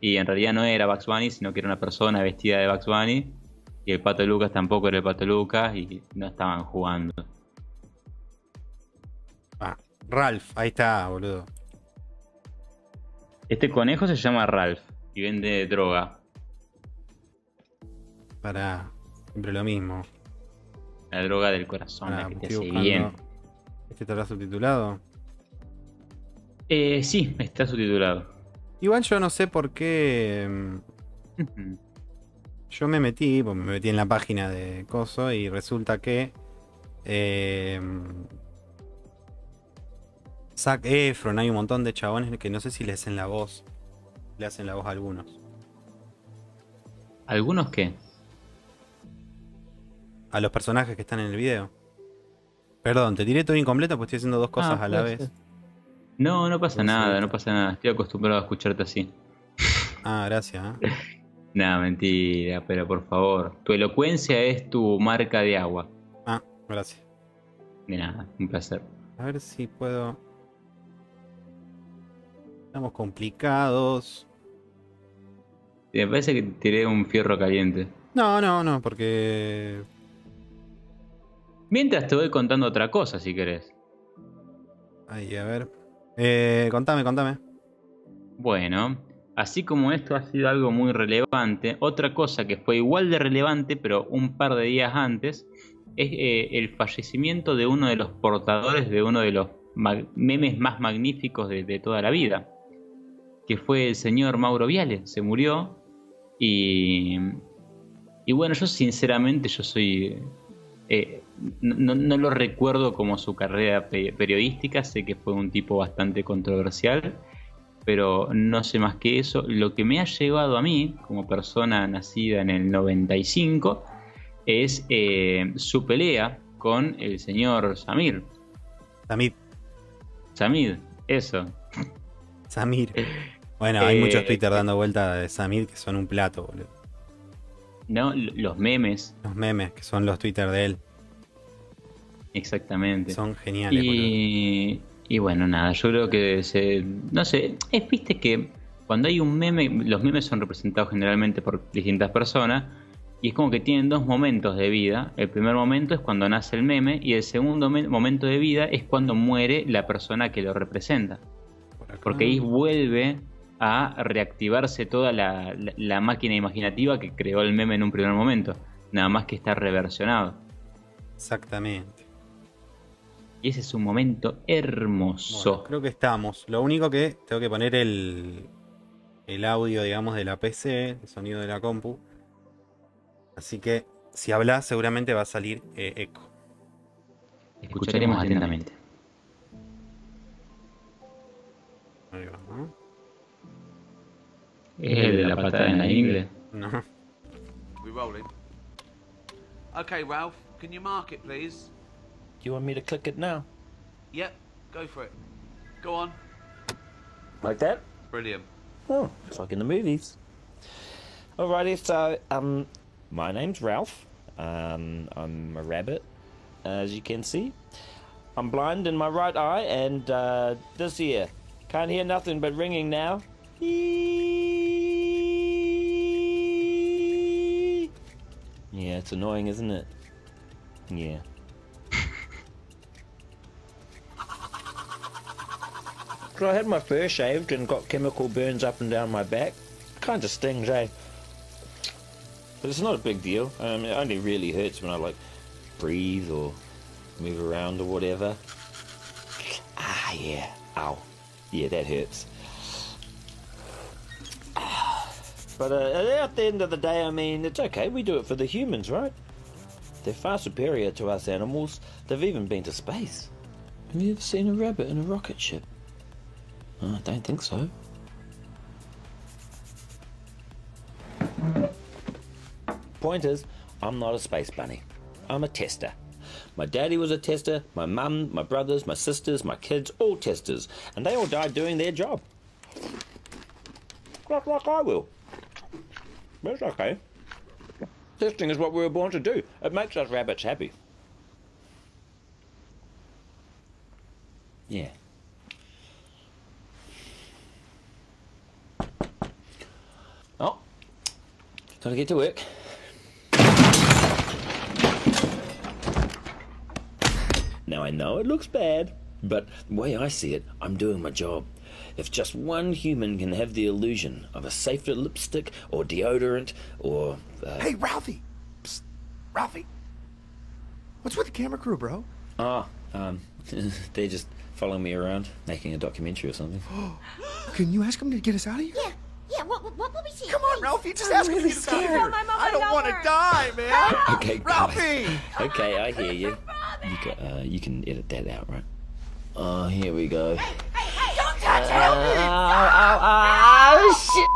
y en realidad no era Bugs Bunny sino que era una persona vestida de Bugs Bunny y el Pato Lucas tampoco era el Pato Lucas y no estaban jugando Ah, Ralph, ahí está, boludo. este conejo se llama Ralph y vende droga Para. Siempre lo mismo. la droga del corazón Pará, la que te hace buscando. bien ¿Este estará subtitulado? eh, sí está subtitulado Igual yo no sé por qué. mm. Yo me metí, pues me metí en la página de Coso y resulta que. Eh, Zac Efron, hay un montón de chabones que no sé si le hacen la voz. Le hacen la voz a algunos. ¿Algunos qué? A los personajes que están en el video. Perdón, te tiré todo incompleto porque estoy haciendo dos cosas Ah, a la vez. ser. No, no pasa nada, no pasa nada. Estoy acostumbrado a escucharte así. Ah, gracias. ¿eh? Nada, mentira, pero por favor. Tu elocuencia es tu marca de agua. Ah, gracias. De nada, un placer. A ver si puedo. Estamos complicados. Me parece que tiré un fierro caliente. No, no, no, porque. Mientras te voy contando otra cosa, si querés. Ay, a ver. Eh, contame, contame. Bueno, así como esto ha sido algo muy relevante, otra cosa que fue igual de relevante, pero un par de días antes, es eh, el fallecimiento de uno de los portadores de uno de los memes más magníficos de, de toda la vida, que fue el señor Mauro Viale. Se murió y, y bueno, yo sinceramente yo soy... eh, no, no- lo recuerdo como su carrera pe- periodística, sé que fue un tipo bastante controversial, pero no sé más que eso. Lo que me ha llevado a mí, como persona nacida en el 95, es eh, su pelea con el señor Samir. Samir. Samir, eso. Samir. Bueno, hay Eh, muchos Twitter dando vuelta de Samir que son un plato, boludo. ¿No? Los memes. Los memes que son los Twitter de él. Exactamente. Son geniales. Y, y bueno, nada, yo creo que se. No sé, es, viste que cuando hay un meme, los memes son representados generalmente por distintas personas. Y es como que tienen dos momentos de vida. El primer momento es cuando nace el meme. Y el segundo me- momento de vida es cuando muere la persona que lo representa. Por. Porque ahí vuelve a reactivarse toda la, la- la máquina imaginativa que creó el meme en un primer momento. Nada más que está reversionado. Exactamente. Y ese es un momento hermoso. Bueno, creo que estamos. Lo único que tengo que poner el, el audio, digamos, de la PC, el sonido de la compu. Así que si hablas, seguramente va a salir eh, eco. Escucharemos atentamente. Ahí va, ¿no? ¿Es el de la patada en la ingle? No. We rolling? Okay, Ralph, can you mark it, please? You want me to click it now? Yep, go for it. Go on. Like that? Brilliant. Oh, it's like in the movies. Alrighty, so um, my name's Ralph. Um, I'm a rabbit, as you can see. I'm blind in my right eye, and uh, this ear can't hear nothing but ringing now. Yeah, it's annoying, isn't it? Yeah. So I had my fur shaved and got chemical burns up and down my back. Kind of stings, eh? But it's not a big deal. Um, it only really hurts when I like breathe or move around or whatever. Ah, yeah. Ow. Yeah, that hurts. But uh, at the end of the day, I mean, it's okay. We do it for the humans, right? They're far superior to us animals. They've even been to space. Have you ever seen a rabbit in a rocket ship? I don't think so. Point is, I'm not a space bunny. I'm a tester. My daddy was a tester, my mum, my brothers, my sisters, my kids, all testers, and they all died doing their job. Just like I will. It's okay. Testing is what we were born to do. It makes us rabbits happy. Yeah. Gotta get to work. Now I know it looks bad, but the way I see it, I'm doing my job. If just one human can have the illusion of a safer lipstick or deodorant or. Uh, Hey, Ralphie! Psst. Ralphie! What's with the camera crew, bro? Ah, um, they're just following me around, making a documentary or something. Can you ask them to get us out of here? Yeah, yeah, what, what, what will we see? Come on, please? Ralphie, just I'm ask them to really get us out scared. here. My I don't want to die, man. Okay, guys. Ralphie! Okay, I hear you. You can, uh, you can edit that out, right? Oh, here we go. Hey, hey, hey! don't touch Ow, it! ow, ow, ow, shit!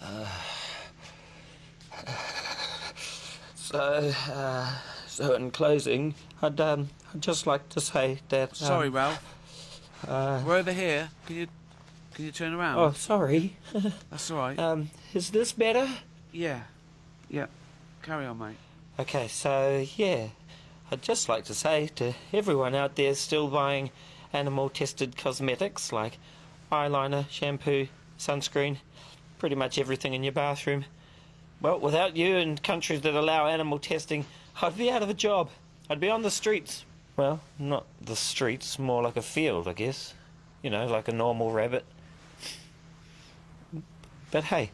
So, uh, so in closing, I'd um, I'd just like to say that. Um, Sorry, Ralph. Uh, We're over here. Can you can you turn around? oh, sorry. That's all right. um, is this better? yeah. Yeah. Carry on, mate. Okay, so yeah, I'd just like to say to everyone out there still buying animal tested cosmetics like eyeliner, shampoo, sunscreen, pretty much everything in your bathroom. Well, without you and countries that allow animal testing, I'd be out of a job. I'd be on the streets. Well, not the streets, more like a field, I guess. You know, like a normal rabbit. But hey,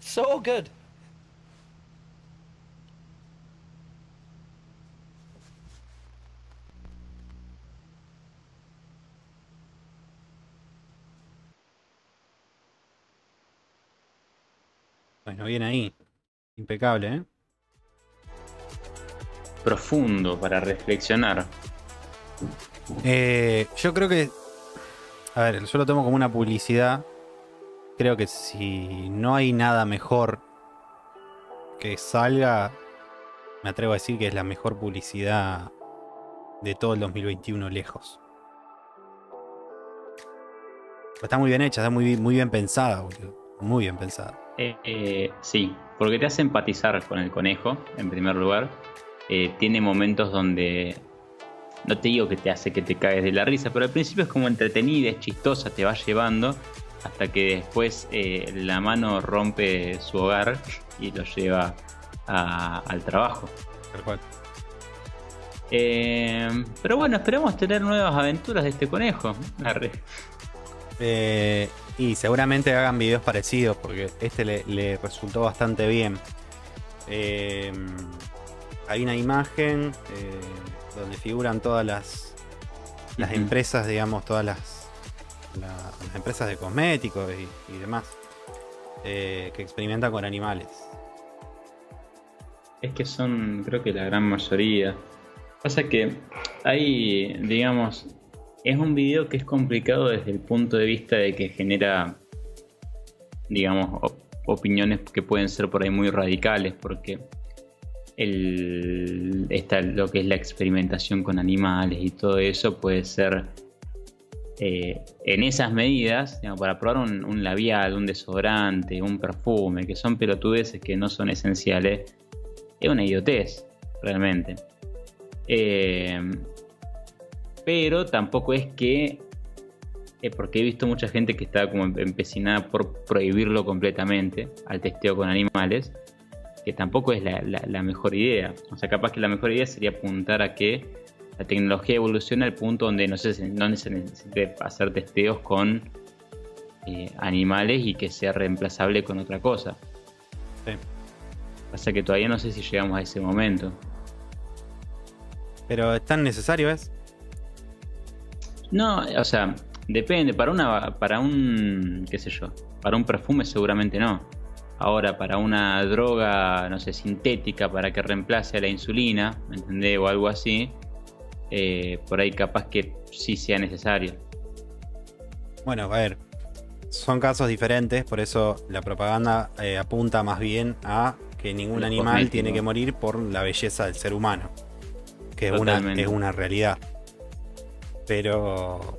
it's all good. Bueno, bien ahí. Impecable, ¿eh? Profundo para reflexionar. Eh, yo creo que. A ver, yo lo tomo como una publicidad. Creo que si no hay nada mejor que salga, me atrevo a decir que es la mejor publicidad de todo el 2021 lejos. Está muy bien hecha, está muy, muy bien pensada, boludo. Muy bien pensada. Eh, eh, sí, porque te hace empatizar con el conejo, en primer lugar. Eh, tiene momentos donde no te digo que te hace que te caes de la risa, pero al principio es como entretenida, es chistosa, te va llevando, hasta que después eh, la mano rompe su hogar y lo lleva a- al trabajo. Tal cual. Eh, pero bueno, esperamos tener nuevas aventuras de este conejo. Arre. Eh, y seguramente hagan videos parecidos porque este le, le resultó bastante bien. Eh, hay una imagen eh, donde figuran todas las, las empresas, digamos, todas las, la- las empresas de cosméticos y, y demás que experimentan con animales. Es que son, creo que la gran mayoría. Pasa que hay, digamos, es un video que es complicado desde el punto de vista de que genera, digamos, op- opiniones que pueden ser por ahí muy radicales, porque el, lo que es la experimentación con animales y todo eso puede ser eh, en esas medidas, digamos, para probar un, un labial, un desodorante, un perfume, que son pelotudeces que no son esenciales, es una idiotez, realmente. Eh, pero tampoco es que, eh, porque he visto mucha gente que está como empecinada por prohibirlo completamente al testeo con animales, que tampoco es la, la- la mejor idea. O sea, capaz que la mejor idea sería apuntar a que la tecnología evolucione al punto donde no se, no se necesite hacer testeos con eh, animales y que sea reemplazable con otra cosa. Sí. Pasa que todavía no sé si llegamos a ese momento. Pero es tan necesario, ¿es? No, o sea, depende. Para una, para un, qué sé yo, para un perfume seguramente no. Ahora, para una droga, no sé, sintética, para que reemplace a la insulina, ¿me entendés? O algo así, eh, por ahí capaz que sí sea necesario. Bueno, a ver, son casos diferentes, por eso la propaganda eh, apunta más bien a que ningún Los animal cosméticos. tiene que morir por la belleza del ser humano, que es una, es una realidad. Pero,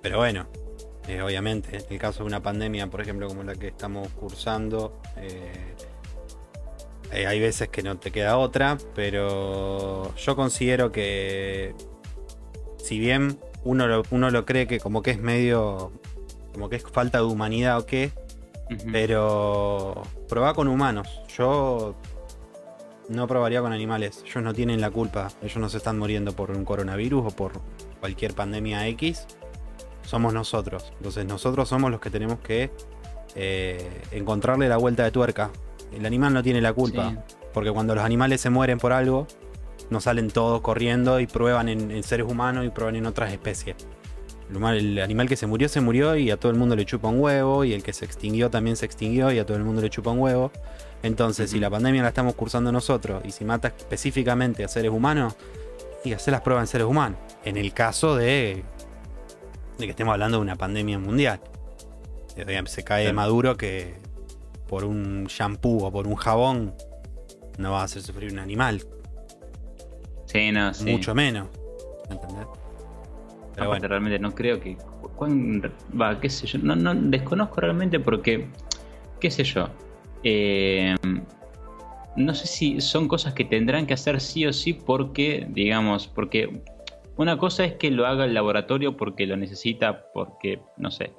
pero bueno, eh, obviamente, en el caso de una pandemia, por ejemplo, como la que estamos cursando, eh, eh, hay veces que no te queda otra, pero yo considero que si bien uno lo, uno lo cree que como que es medio, como que es falta de humanidad o qué, pero probá con humanos. Yo no probaría con animales. Ellos no tienen la culpa. Ellos no se están muriendo por un coronavirus o por cualquier pandemia X. Somos nosotros. Entonces nosotros somos los que tenemos que eh, encontrarle la vuelta de tuerca. El animal no tiene la culpa. Sí. Porque cuando los animales se mueren por algo, no salen todos corriendo y prueban en, en seres humanos y prueban en otras especies. El, animal que se murió, se murió y a todo el mundo le chupa un huevo. Y el que se extinguió también se extinguió y a todo el mundo le chupa un huevo. Entonces, si la pandemia la estamos cursando nosotros y si mata específicamente a seres humanos, y hacer las pruebas en seres humanos. En el caso de, de que estemos hablando de una pandemia mundial. Eh, Se cae de Claro. maduro que por un shampoo o por un jabón no va a hacer sufrir un animal, Sí, no, sí. mucho menos. ¿Entendés? Pero bueno, realmente no creo que. va, qué sé yo. No, no desconozco realmente porque. qué sé yo. Eh, no sé si son cosas que tendrán que hacer sí o sí porque, digamos, porque una cosa es que lo haga el laboratorio porque lo necesita, porque, no sé,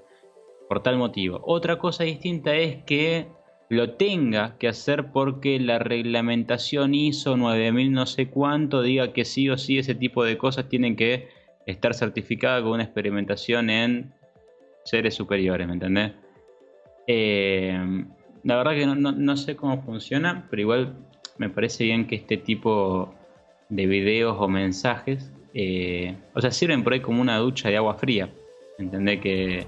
por tal motivo. Otra cosa distinta es que lo tenga que hacer porque la reglamentación ISO 9000 no sé cuánto diga que sí o sí ese tipo de cosas tienen que estar certificadas con una experimentación en seres superiores, ¿me entendés? Eh, la verdad que no, no- no sé cómo funciona, pero igual me parece bien que este tipo de videos o mensajes, eh, o sea, sirven por ahí como una ducha de agua fría, ¿entendés? Que,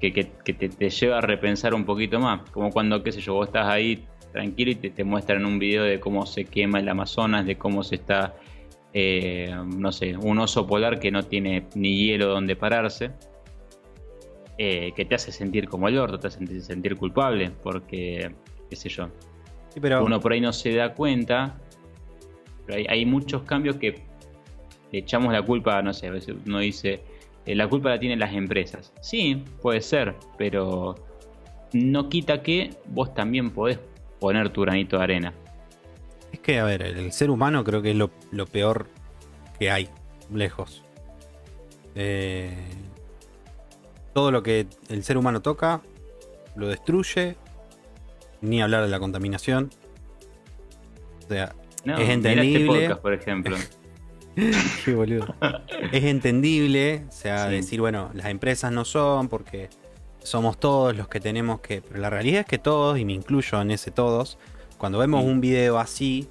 que, que- te lleva a repensar un poquito más, como cuando, qué sé yo, vos estás ahí tranquilo y te, te muestran un video de cómo se quema el Amazonas, de cómo se está, eh, no sé, un oso polar que no tiene ni hielo donde pararse eh, que te hace sentir como el orto, te hace sentir, sentir culpable, porque, qué sé yo, sí, pero uno por ahí no se da cuenta, pero hay, hay muchos cambios que le echamos la culpa, no sé, a veces uno dice, eh, la culpa la tienen las empresas. Sí, puede ser, pero no quita que vos también podés poner tu granito de arena. Es que, a ver, el, el ser humano creo que es lo, lo peor que hay, lejos. Eh, todo lo que el ser humano toca lo destruye. Ni hablar de la contaminación. O sea, No, es este entendible. podcast, por ejemplo. Qué boludo. es entendible, o sea, Sí. decir, bueno, las empresas no son porque somos todos los que tenemos que. Pero la realidad es que todos, y me incluyo en ese todos, cuando vemos Sí. un video así,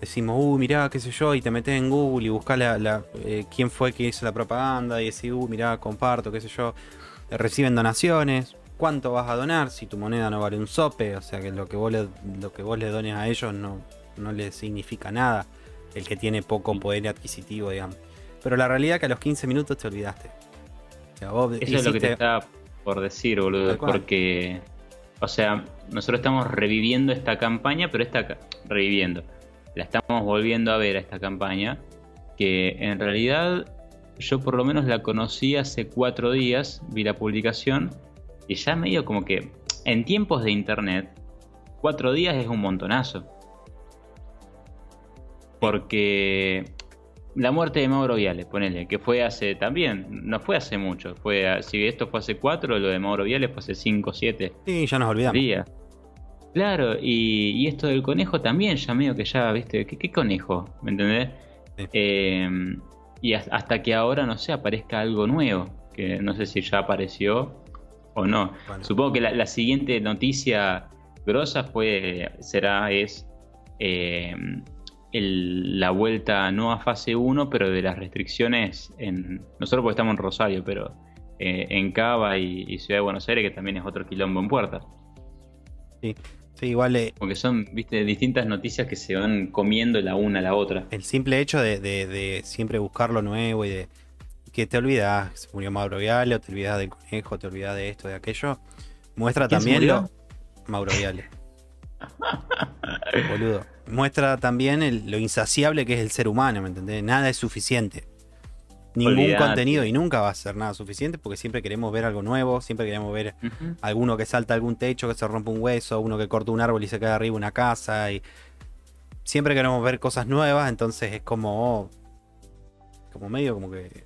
decimos, uh, mirá, qué sé yo, y te metes en Google y buscas la, la, eh, quién fue que hizo la propaganda y decís, uh, mirá, comparto, qué sé yo. Reciben donaciones. ¿Cuánto vas a donar si tu moneda no vale un sope? O sea que lo que vos le, lo que vos le dones a ellos no, no les significa nada. El que tiene poco poder adquisitivo, digamos. Pero la realidad es que a los 15 minutos te olvidaste. O sea, vos Eso es lo que te estaba por decir, boludo. Porque, o sea, nosotros estamos reviviendo esta campaña, pero esta ca- reviviendo. La estamos volviendo a ver a esta campaña. Que en realidad yo por lo menos la conocí hace cuatro días, vi la publicación. Y ya medio como que en tiempos de internet, cuatro días es un montonazo. Porque la muerte de Mauro Viales, ponele, que fue hace también, no fue hace mucho, fue si esto fue hace cuatro, lo de Mauro Viales fue hace cinco, siete Sí, ya nos olvidamos. días. Claro, y, y esto del conejo también, ya medio que ya, viste, ¿qué, qué conejo? ¿Me entendés? Sí. Eh, y has- hasta que ahora, no sé, aparezca algo nuevo, que no sé si ya apareció o no. Bueno. Supongo que la, la siguiente noticia grosa fue, será, es eh, el- la vuelta no a fase 1, pero de las restricciones en... Nosotros porque estamos en Rosario, pero eh, en Cava y, y Ciudad de Buenos Aires, que también es otro quilombo en puertas. Sí, igual eh, Porque son, viste, distintas noticias que se van comiendo la una a la otra. el simple hecho de, de- de siempre buscar lo nuevo y de que te olvidas, se murió Mauro Viale, o te olvidas del conejo, te olvidas de esto, de aquello, muestra ¿Quién se también lo. Mauro Viale. Boludo. Muestra también el- lo insaciable que es el ser humano, ¿me entendés? Nada es suficiente. Ningún Olvidate. contenido y nunca va a ser nada suficiente porque siempre queremos ver algo nuevo, siempre queremos ver alguno que salta algún techo, que se rompe un hueso, uno que corta un árbol y se cae arriba una casa. Y siempre queremos ver cosas nuevas, entonces es como. oh, como medio como que.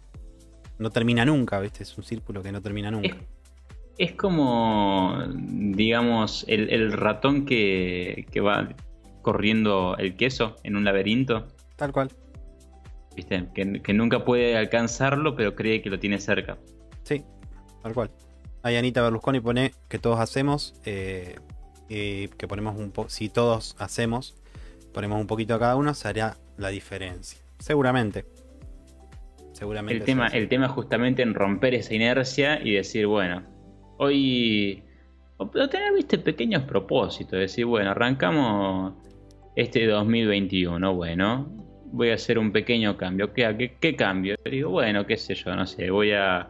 No termina nunca, ¿viste? Es un círculo que no termina nunca. Es, es como, digamos, el, el ratón que, que va corriendo el queso en un laberinto, Tal cual. ¿Viste? Que, que nunca puede alcanzarlo, pero cree que lo tiene cerca. Sí, tal cual. Ahí Anita Berlusconi pone que todos hacemos. eh, y que ponemos un po Si todos hacemos, ponemos un poquito a cada uno, se hará la diferencia. Seguramente. Seguramente. El tema, el tema es justamente en romper esa inercia y decir, bueno, hoy... O tener, viste, pequeños propósitos. Decir, bueno, arrancamos este 2021, bueno, voy a hacer un pequeño cambio. ¿Qué, qué, qué cambio? Digo, bueno, qué sé yo, no sé, voy a...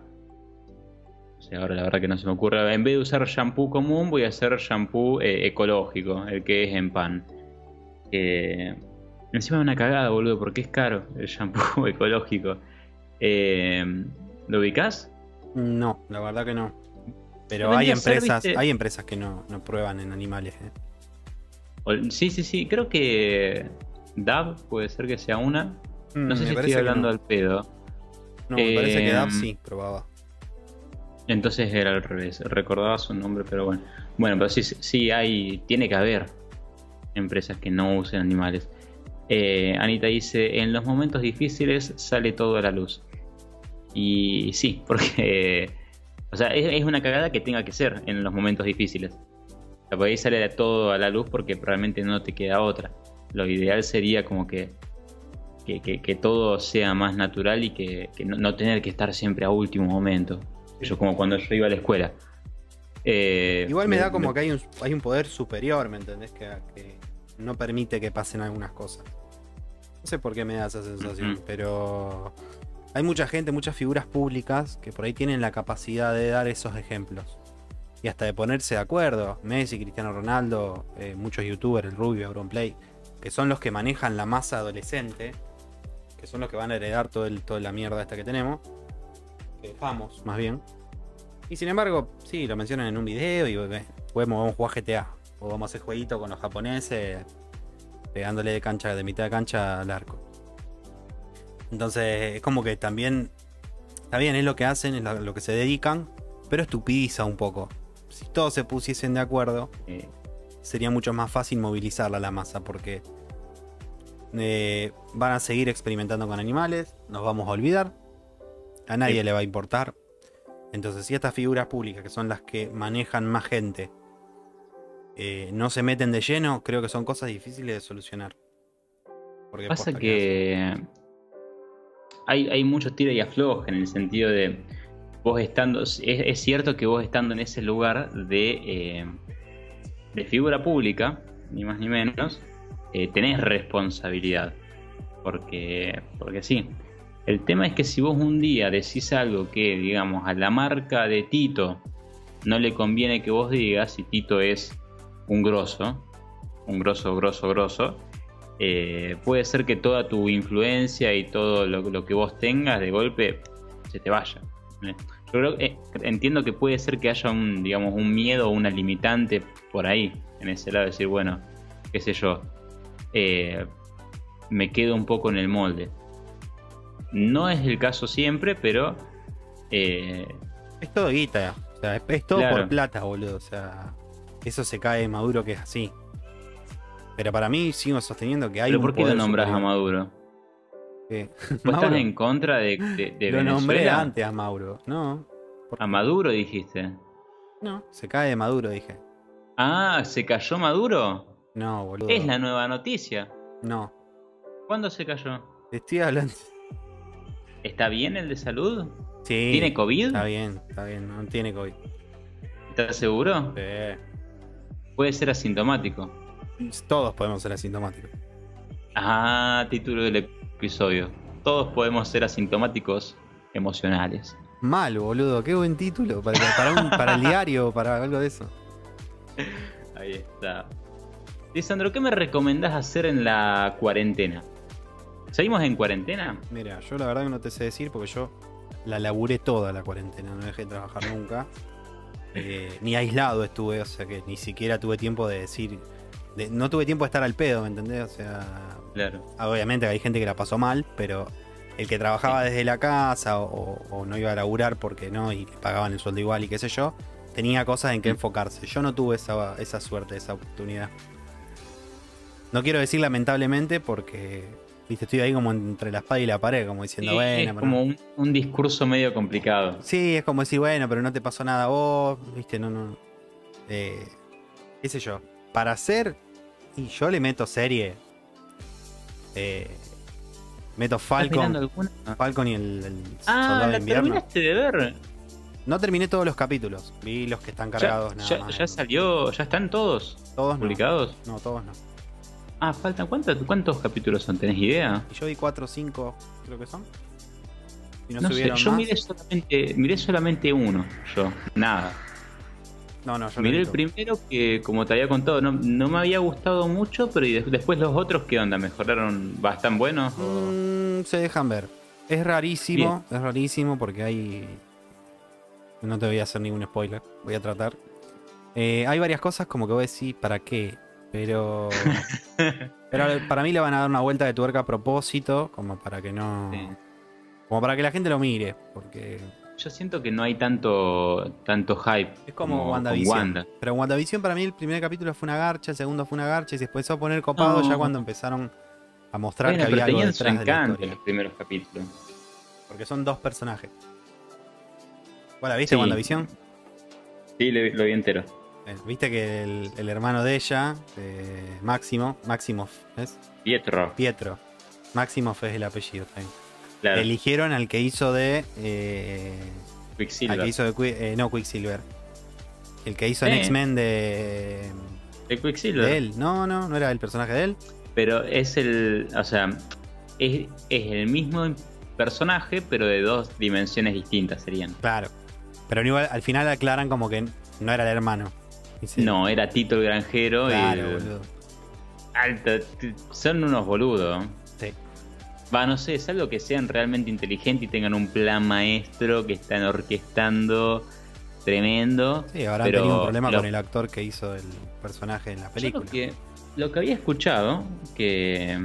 No sé, ahora la verdad que no se me ocurre. En vez de usar shampoo común, voy a hacer shampoo eh, ecológico, el que es en pan. Eh, encima es una cagada, boludo, porque es caro el shampoo ecológico. Eh, ¿Lo ubicás? No, la verdad que no. Pero hay ser, empresas, hay empresas que no, no prueban en animales. ¿eh? O- sí, sí, sí, creo que DAB puede ser que sea una. No Mm, sé me si estoy hablando no. al pedo. No, me parece que Eh, DAB sí probaba. Entonces era al revés. Recordaba su nombre, pero bueno. Bueno, pero sí, sí hay. Tiene que haber empresas que no usen animales. Eh, Anita dice: En los momentos difíciles sale todo a la luz. Y sí, porque. O sea, es, es una cagada que tenga que ser en los momentos difíciles. O sea, porque ahí sale todo a la luz porque probablemente no te queda otra. Lo ideal sería como que. Que, que- que todo sea más natural y que, no, no tener que estar siempre a último momento. Yo como cuando yo iba a la escuela. Eh, Igual me, da como que hay un, hay un poder superior, ¿me entendés? Que, que no permite que pasen algunas cosas. No sé por qué me da esa sensación, pero hay mucha gente, muchas figuras públicas que por ahí tienen la capacidad de dar esos ejemplos. Y hasta de ponerse de acuerdo. Messi, Cristiano Ronaldo, eh, muchos youtubers, el Rubio, Auronplay, que son los que manejan la masa adolescente, que son los que van a heredar todo el, toda la mierda esta que tenemos. que Famos, más bien. Y sin embargo, sí, lo mencionan en un video y eh, podemos vamos a jugar GTA. O vamos a hacer jueguito con los japoneses, pegándole de cancha, de mitad de cancha al arco. Entonces, es como que también. Está bien, es lo que hacen, es lo, que se dedican, pero estupidiza un poco. Si todos se pusiesen de acuerdo, sería mucho más fácil movilizarla a la masa porque eh, van a seguir experimentando con animales, nos vamos a olvidar, a nadie Sí. le va a importar. Entonces, si estas figuras públicas, que son las que manejan más gente, eh, no se meten de lleno, creo que son cosas difíciles de solucionar. Porque Pasa que hay, hay mucho tira y afloja en el sentido de vos estando, es, es cierto que vos estando en ese lugar de, eh, de figura pública, ni más ni menos, eh, tenés responsabilidad. Porque, porque sí. El tema es que si vos un día decís algo que, digamos, a la marca de Tito no le conviene que vos digas, y Tito es un grosso, un grosso, grosso, grosso, eh, puede ser que toda tu influencia y todo lo, lo que vos tengas de golpe se te vaya. ¿eh? Creo, eh, entiendo que puede ser que haya un, digamos, un miedo o una limitante por ahí, en ese lado, de decir, bueno, qué sé yo, eh, me quedo un poco en el molde. No es el caso siempre, pero eh, Es todo guita, o sea, es, es todo Claro. por plata, boludo. O sea, eso se cae de Maduro que es así. Pero para mí sigo sosteniendo que hay ¿pero un ¿por qué lo nombras a. Maduro? ¿Vos estás en contra de, de, de Lo nombré Venezuela? antes a Mauro. No. ¿por A? Maduro dijiste. No, se cae de Maduro, dije. Ah, ¿se cayó Maduro? No, boludo. Es la nueva noticia. No. ¿Cuándo se cayó? Te estoy hablando. ¿Está bien el de salud? Sí. ¿Tiene COVID? Está bien, está bien. No tiene COVID. ¿Estás seguro? Sí. Puede ser asintomático. Todos podemos ser asintomáticos. Ah, título del episodio. Todos podemos ser asintomáticos emocionales. Mal, boludo. Qué buen título. Para, para, un- para el diario, para algo de eso. Ahí está. Lisandro, ¿qué me recomendás hacer en la cuarentena? ¿Seguimos en cuarentena? Mira, yo la verdad que no te sé decir porque yo la laburé toda la cuarentena, no dejé de trabajar nunca. Eh, ni aislado estuve, o sea que ni siquiera tuve tiempo de decir. de- no tuve tiempo de estar al pedo, ¿me entendés? O sea, Claro. obviamente hay gente que la pasó mal, pero el que trabajaba desde la casa o, o no iba a laburar porque no y le pagaban el sueldo igual y qué sé yo, tenía cosas en que Mm. enfocarse. Yo no tuve esa, esa suerte, esa oportunidad. No quiero decir lamentablemente porque viste, estoy ahí como entre la espada y la pared, como diciendo, Sí, bueno, es como no". un, un discurso medio complicado. Sí, es como decir, bueno, pero no te pasó nada a vos, viste, no, no. Eh, qué sé yo. Para hacer, y yo le meto serie. Eh, meto ¿Estás mirando Falcon, alguna? Falcon y el, el Ah, Soldado ¿la de Invierno. terminaste de ver? No terminé todos los capítulos, vi los que están Ya, cargados nada ya- más. ya salió, ya están todos todos publicados. No, todos no. Ah, faltan. ¿Cuántos, cuántos capítulos son? ¿Tenés idea? Yo vi 4 o 5, creo que son. Y no, No sé, yo más. miré solamente, miré solamente uno, yo, nada. No, no, yo Miré el primero que, como te había contado, no, no me había gustado mucho, pero y des- después los otros, ¿qué onda? ¿Mejoraron bastante buenos? Mm, se dejan ver. Es rarísimo, es rarísimo porque hay. No te voy a hacer ningún spoiler, voy a tratar. Eh, hay varias cosas como que voy a decir, ¿para qué? Pero. pero para mí le van a dar una vuelta de tuerca a propósito, como para que no. Sí. Como para que la gente lo mire, porque. Yo siento que no hay tanto, tanto hype. Es como, con WandaVision. Wanda. Pero WandaVision para mí el primer capítulo fue una garcha, el segundo fue una garcha y se empezó a poner copado No. ya cuando empezaron a mostrar Bueno, que pero había algo tenían su detrás de la historia. los primeros capítulos. Porque son dos personajes. Bueno, ¿viste Sí. WandaVision? Sí, lo, lo vi entero. Eh, Viste que el, el hermano de ella, Máximo, Maximoff, ¿es? Pietro, Pietro. Maximoff es el apellido también. Claro. Eligieron al que hizo de. eh, al Quicksilver. que hizo de. Eh, no, Quicksilver. El que hizo en Eh. X-Men de. Quicksilver. de él. No, no, no era el personaje de él. Pero es el. O sea, es, es el mismo personaje, pero de dos dimensiones distintas serían. Claro. Pero igual, al final aclaran como que no era el hermano. No, era Tito el granjero Claro, y. boludo. Alto, son unos boludos. Va, no sé, es algo que sean realmente inteligentes y tengan un plan maestro que están orquestando tremendo. Sí, habrán pero tenido un problema lo- con el actor que hizo el personaje en la película. Lo que, lo que había escuchado, que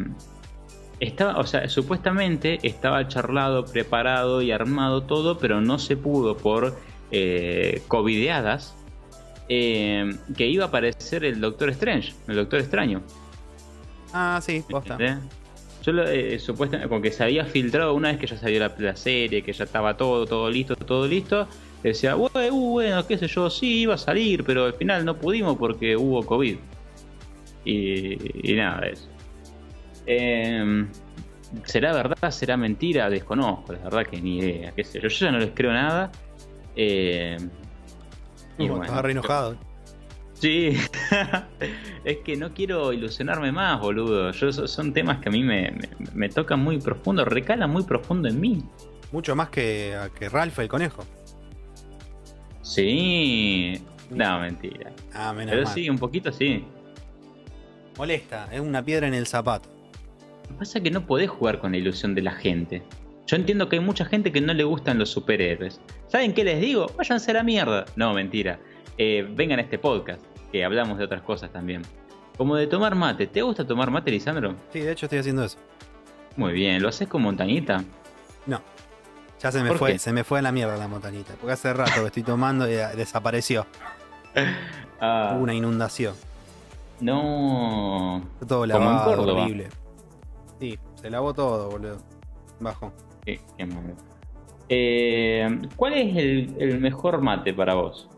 estaba, o sea, supuestamente estaba charlado, preparado y armado todo, pero no se pudo por eh, covideadas, eh, que iba a aparecer el Doctor Strange, el Doctor Extraño. Ah, sí, posta. ¿entendés? Yo lo, eh, supuestamente, como que se había filtrado una vez que ya salió la, la serie, que ya estaba todo, todo listo, todo listo. Decía, "Bue- uh, bueno, qué sé yo, sí, iba a salir, pero al final no pudimos porque hubo COVID. Y, y nada de eso. Eh, ¿Será verdad? ¿Será mentira? Desconozco, la verdad que ni idea. Qué sé yo, yo ya no les creo nada. Eh, y bueno, estaba re enojado. Sí, es que no quiero ilusionarme más, boludo. Yo, so- son temas que a mí me, me- me tocan muy profundo, recalan muy profundo en mí. Mucho más que, que Ralph el conejo. Sí, no, mentira. Ah, menos Pero mal. sí, un poquito sí. Molesta, es una piedra en el zapato. Lo que pasa es que no podés jugar con la ilusión de la gente. Yo entiendo que hay mucha gente que no le gustan los superhéroes. ¿Saben qué les digo? Váyanse a la mierda. No, mentira. Eh, vengan a este podcast, que hablamos de otras cosas también. Como de tomar mate. ¿Te gusta tomar mate, Lisandro? Sí, de hecho estoy haciendo eso. Muy bien. ¿Lo haces con montañita? No. Ya se me ¿Por fue, qué? se me fue a la mierda la montañita. Porque hace rato que estoy tomando y eh, desapareció. Ah, Hubo una inundación. no. Todo Como en lavado, horrible. Sí, se lavó todo, boludo. Bajo. Qué, qué malo. Eh, ¿Cuál es el, el mejor mate para vos?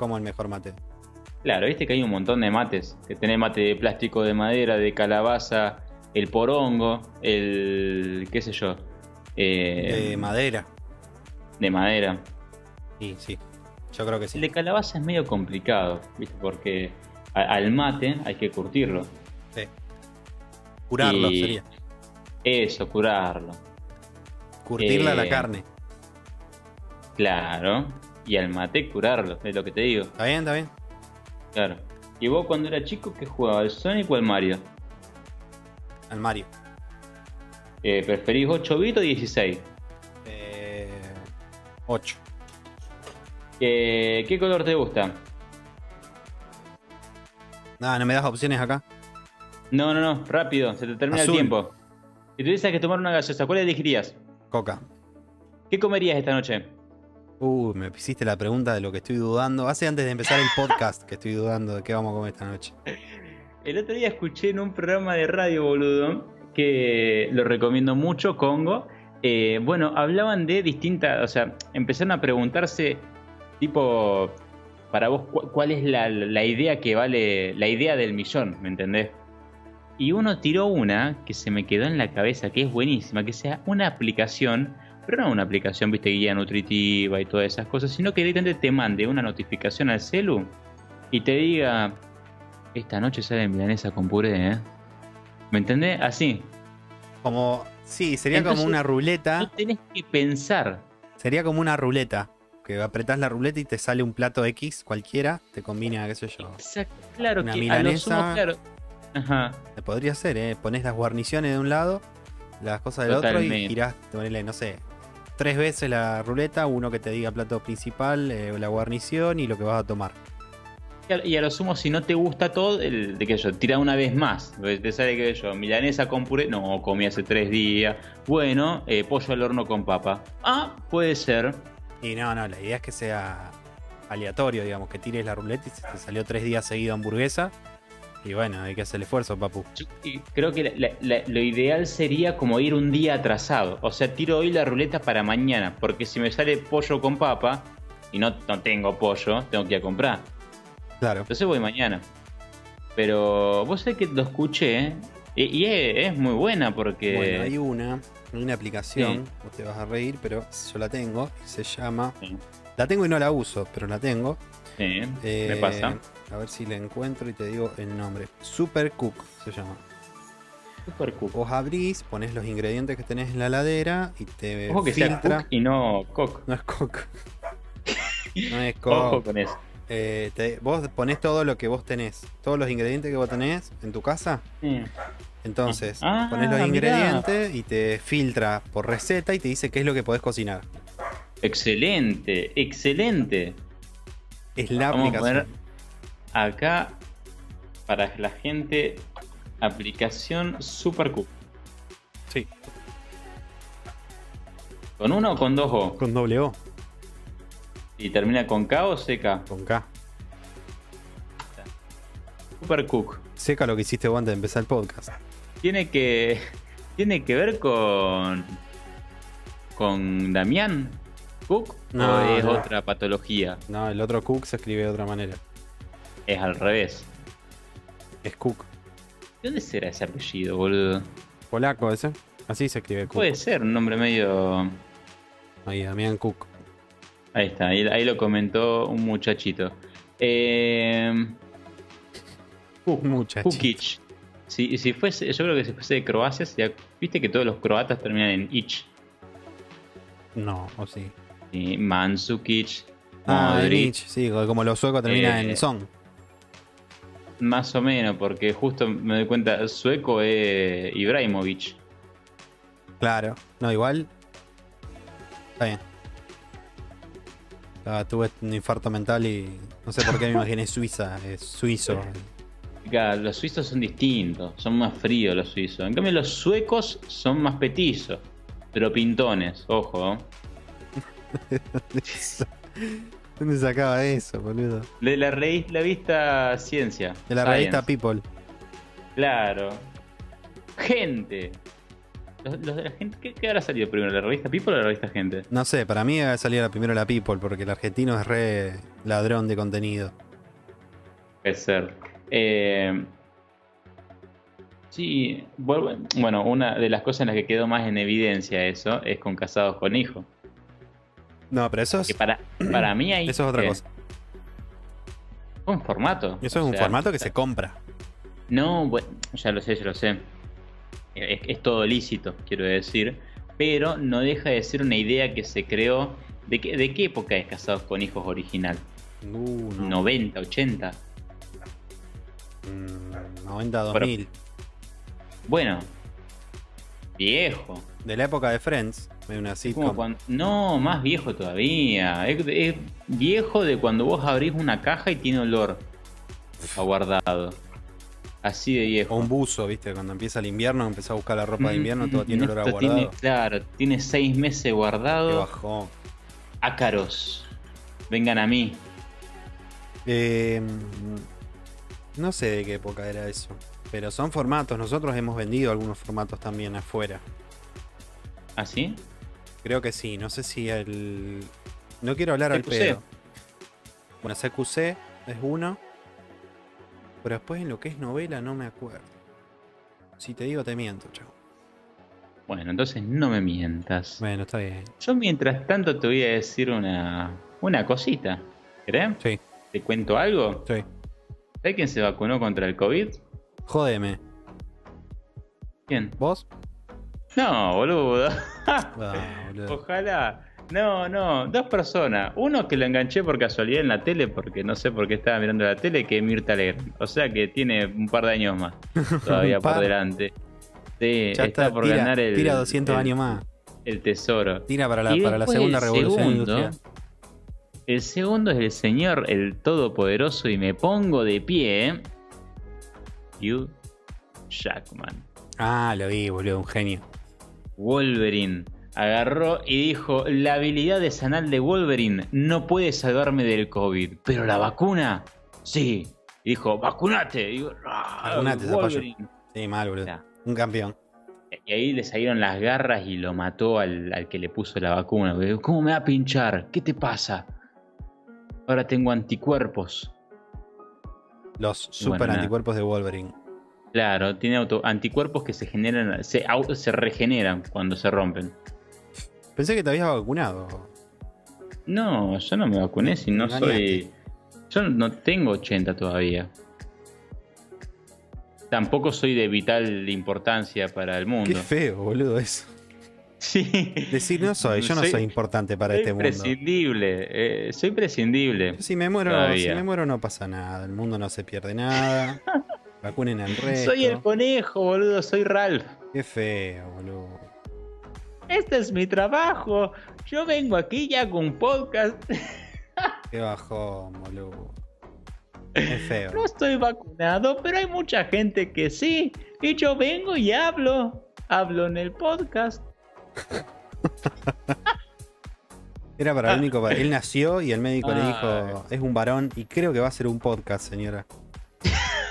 Como el mejor mate. Claro, viste que hay un montón de mates. Que tenés mate de plástico, de madera, de calabaza, el porongo, el. qué sé yo. eh, De madera. de madera. Sí, sí. Yo creo que El sí. de calabaza es medio complicado, ¿viste? Porque al mate hay que curtirlo. Sí. Curarlo Y- sería. Eso, curarlo. Curtirla a la eh, carne. Claro. Y al mate curarlo, es lo que te digo. ¿Está bien? ¿Está bien? Claro. ¿Y vos cuando era chico qué jugabas? ¿El Sonic o el Mario? Al Mario. Eh, ¿Preferís 8 bits o 16? Eh, 8. Eh, ¿Qué color te gusta? Nada, no me das opciones acá. No, no, no, rápido, se te termina Azul. el tiempo. Si tuvieses que tomar una gaseosa, ¿cuál elegirías? Coca. ¿Qué comerías esta noche? Uh, me hiciste la pregunta de lo que estoy dudando. Hace antes de empezar el podcast que estoy dudando de qué vamos a comer esta noche. El otro día escuché en un programa de radio, boludo, que lo recomiendo mucho, Congo. Eh, bueno, hablaban de distintas, o sea, empezaron a preguntarse, tipo, para vos, cu- ¿cuál es la idea que vale, la idea del millón, ¿me entendés? Y uno tiró una que se me quedó en la cabeza, que es buenísima, que sea una aplicación, pero no una aplicación, viste, guía nutritiva y todas esas cosas, sino que directamente te mande una notificación al celu y te diga, esta noche sale milanesa con puré, ¿eh? ¿Me entendés? Así. Como. Sí, sería Entonces, como una No ruleta. tenés que pensar. Sería como una ruleta. Que apretás la ruleta y te sale un plato X cualquiera. Te combina, qué sé yo. Exacto. Claro Una que a lo milanesa. sumo, claro. Ajá. Podría hacer, ¿eh? Pones las guarniciones de un lado, las cosas del otro y girás, ponele, no sé, tres veces la ruleta, uno que te diga plato principal, eh, la guarnición y lo que vas a tomar. Y a lo sumo, si no te gusta todo, el, de que yo, tira una vez más. Te sale que yo, milanesa con puré. No, comí hace tres días. Bueno, eh, pollo al horno con papa. Ah, puede ser. Y no, no, la idea es que sea aleatorio, digamos, que tires la ruleta y se te salió tres días seguido hamburguesa. Y bueno, hay que hacer el esfuerzo, papu. Yo, creo que la- la- la- lo ideal sería como ir un día atrasado. O sea, tiro hoy la ruleta para mañana. Porque si me sale pollo con papa y no, no tengo pollo, tengo que ir a comprar. Claro. Entonces voy mañana. Pero vos sabés que lo escuché ¿eh? y, y es, es muy buena porque... Bueno, hay una, hay una aplicación, vos te vas a reír, pero yo la tengo, y se llama... Sí, La tengo y no la uso, pero la tengo. sí, Eh, me pasa. A ver si la encuentro y te digo el nombre. Super Cook se llama. Super cook. Vos abrís, pones los ingredientes que tenés en la heladera y te Ojo que sea filtra. cook y no cook. No es cook. No es Ojo cook. con eso. eh, te- vos ponés todo lo que vos tenés, todos los ingredientes que vos tenés en tu casa. Sí. Entonces, Ah, pones los mirá. ingredientes y te filtra por receta y te dice qué es lo que podés cocinar. Excelente, excelente. Es la Vamos a aplicación. poner acá para la gente aplicación Supercook. Sí, ¿Con uno o con dos O? con doble O, ¿Y termina con K o CK? con K. Supercook. Seca lo que hiciste vos antes de empezar el podcast. Tiene que. Tiene que ver con. con Damián Cook No, o es no. otra patología. No, el otro Cook se escribe de otra manera. Es al revés. Es Cook. ¿De dónde será ese apellido, boludo? Polaco ese. Así se escribe Cook. Puede ser un nombre medio. Ahí, Damián Cook. Ahí está, ahí, ahí lo comentó un muchachito. Eh, Kuk- Muchachito. Kukic. Si, si fuese, yo creo que si fuese de Croacia, sería- viste que todos los croatas terminan en ich. No, o sí. Y Mandzukic, Ah, sí, como los suecos terminan Eh, en son. Más o menos, porque justo me doy cuenta, sueco es Ibrahimovic. Claro. No, igual. Está bien. Ah, tuve un infarto mental y no sé por qué me imaginé Suiza, es suizo. Claro, los suizos son distintos, son más fríos los suizos. En cambio, los suecos son más petizos, pero pintones, ojo. ¿Dónde sacaba eso, boludo? De la, revista Ciencia. De la Science. revista People. Claro. Gente. Los, los de la gente ¿qué, qué habrá salido primero? ¿La revista People o la revista Gente? No sé, para mí salía primero la People, porque el argentino es re ladrón de contenido. Puede ser. Eh, sí, bueno, una de las cosas en las que quedó más en evidencia eso es con Casados con Hijos. No, pero eso es, Que para, para mí ahí. eso es otra ¿qué? cosa. Un formato. Eso es un sea, formato que se compra. No, bueno, ya lo sé, ya lo sé. Es, es todo lícito, quiero decir. Pero no deja de ser una idea que se creó. ¿De qué, de qué época es Casados con Hijos original? Uh, no. ¿90, 80? Mm, 90, 2000. Bueno, viejo. De la época de Friends, una sitcom. cuando- no, más viejo todavía. Es, es viejo de cuando vos abrís una caja y tiene olor aguardado. Así de viejo. O un buzo, ¿viste? Cuando empieza el invierno, empieza a buscar la ropa de Mm, invierno, todo mm, tiene olor a esto guardado. tiene- claro, tiene seis meses Qué guardado. bajón. Ácaros. Vengan a mí. Eh, no sé de qué época era eso. Pero son formatos. Nosotros hemos vendido algunos formatos también afuera. ¿Así? Creo que sí. No sé si el. No quiero hablar al CQC. pedo. Bueno, CQC es uno. Pero después en lo que es novela no me acuerdo. Si te digo, te miento, chavo. Bueno, entonces no me mientas. Bueno, está bien. Yo mientras tanto te voy a decir una, una cosita. ¿Querés? Sí, ¿Te cuento algo? sí. ¿Sabes quién se vacunó contra el COVID? Jódeme. ¿Quién? ¿Vos? No, boludo. Ah, boludo. Ojalá. No, no, dos personas. Uno que lo enganché por casualidad en la tele, porque no sé por qué estaba mirando la tele, que es Mirta Legrand. O sea que tiene un par de años más todavía por delante. Sí, Ya está, está, por tira, ganar el, tira 200 el- años más. el tesoro. Tira para la, para segunda el revolución segundo, industrial. El segundo es el señor, el todopoderoso, y me pongo de pie. Hugh Jackman. Ah, lo vi, boludo, un genio. Wolverine agarró y dijo: La habilidad de sanal de Wolverine no puede salvarme del COVID, pero la vacuna, sí. Y dijo: ¡Vacunate! Y, digo, "Ah, Vacunate, zapallo". Wolverine. Sí, mal, boludo. Un campeón. Y ahí le salieron las garras y lo mató al, al que le puso la vacuna. porque, ¿Cómo me va a pinchar? ¿Qué te pasa? Ahora tengo anticuerpos. Los super Bueno, anticuerpos de Wolverine. Claro, tiene auto- anticuerpos que se generan, se, se regeneran cuando se rompen. Pensé que te habías vacunado. No, yo no me vacuné si no soy. Yo no tengo 80 todavía. Tampoco soy de vital importancia para el mundo. Qué feo, boludo, eso. Sí. Decir no soy, yo no soy, importante para soy este mundo. prescindible, eh, soy prescindible. Si me muero, Todavía. si me muero no pasa nada, el mundo no se pierde nada. Vacunen al resto. Soy el conejo, boludo, soy Ralph. Qué feo, boludo. Este es mi trabajo. Yo vengo aquí y hago un podcast. Qué bajón, boludo. Es feo. No estoy vacunado, pero hay mucha gente que sí. Y yo vengo y hablo. Hablo en el podcast. Era para el único. Él nació y el médico le dijo: Es un varón y creo que va a ser un podcast, señora.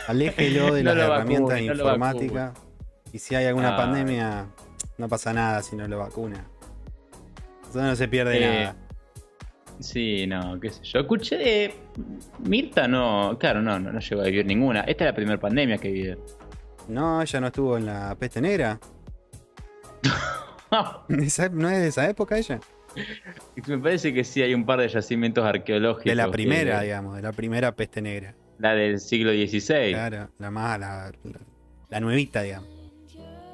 Aléjelo de No las herramientas vacune, y si hay alguna Ay. pandemia, no pasa nada si no lo vacuna. Eso no se pierde Eh, nada. Sí, no, qué sé yo. Escuché. eh, Mirta no. Claro, no, no, no llegó a vivir ninguna. Esta es la primera pandemia que vive. No, ella no estuvo en la peste negra. Esa- ¿No es de esa época ella? Me parece que sí hay un par de yacimientos arqueológicos. De la primera, que- digamos, de la primera peste negra. La del siglo XVI. Claro, la más, la, la, nuevita, digamos.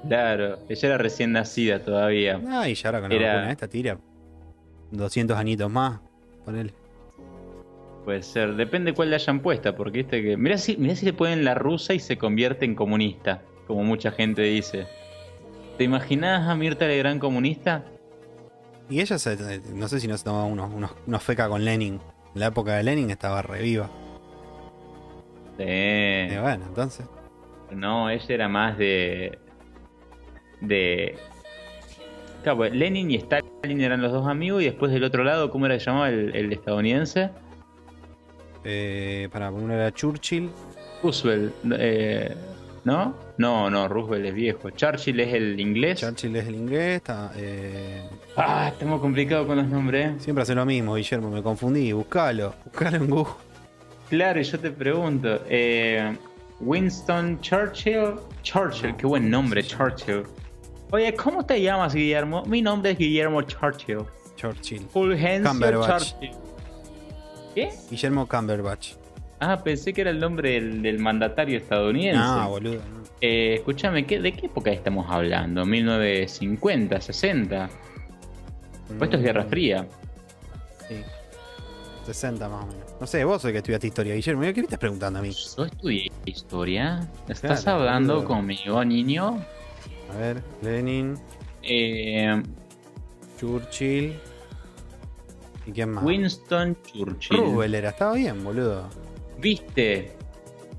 Claro, ella era recién nacida todavía. Ah, y ya ahora con la Era- vacuna esta tira 200 añitos más. Ponele. Puede ser, depende cuál le hayan puesta, porque viste que. Mirá si, mirá si le ponen la rusa y se convierte en comunista, como mucha gente dice. ¿Te imaginas a Mirta Legrand comunista? Y ella, se, no sé si no se tomaba unos, unos, unos feca con Lenin. En la época de Lenin estaba reviva. Sí. Y bueno, entonces. No, ella era más de. de. Claro, pues, Lenin y Stalin eran los dos amigos, y después del otro lado, ¿cómo era que llamaba el, el estadounidense? Eh, para uno era Churchill. Roosevelt, eh, ¿no? No, no, Roosevelt es viejo. Churchill es el inglés. Churchill es el inglés. está, eh, Ah, estamos complicados con los nombres. siempre hace lo mismo, Guillermo. Me confundí. Buscalo. Buscalo en Google. Claro, y yo te pregunto, eh, Winston Churchill, Churchill, qué buen nombre, Churchill. Oye, ¿cómo te llamas, Guillermo? Mi nombre es Guillermo Churchill. Churchill. Fulgencio Cumberbatch. Churchill. ¿Qué? Guillermo Cumberbatch. Ah, pensé que era el nombre del, del mandatario estadounidense. No, boludo. no. Eh, escúchame, ¿qué- ¿de qué época estamos hablando? ¿1950, 60? Pues esto es Guerra Fría. Sí. 60 más o menos. No sé, vos el que estudiaste historia, Guillermo. ¿Qué me estás preguntando a mí? ¿Yo estudié historia? ¿Estás Claro, hablando conmigo, niño? A ver, Lenin, Eh, Churchill. ¿Y quién más? Winston Churchill. Roosevelt era, estaba bien, boludo. ¿Viste?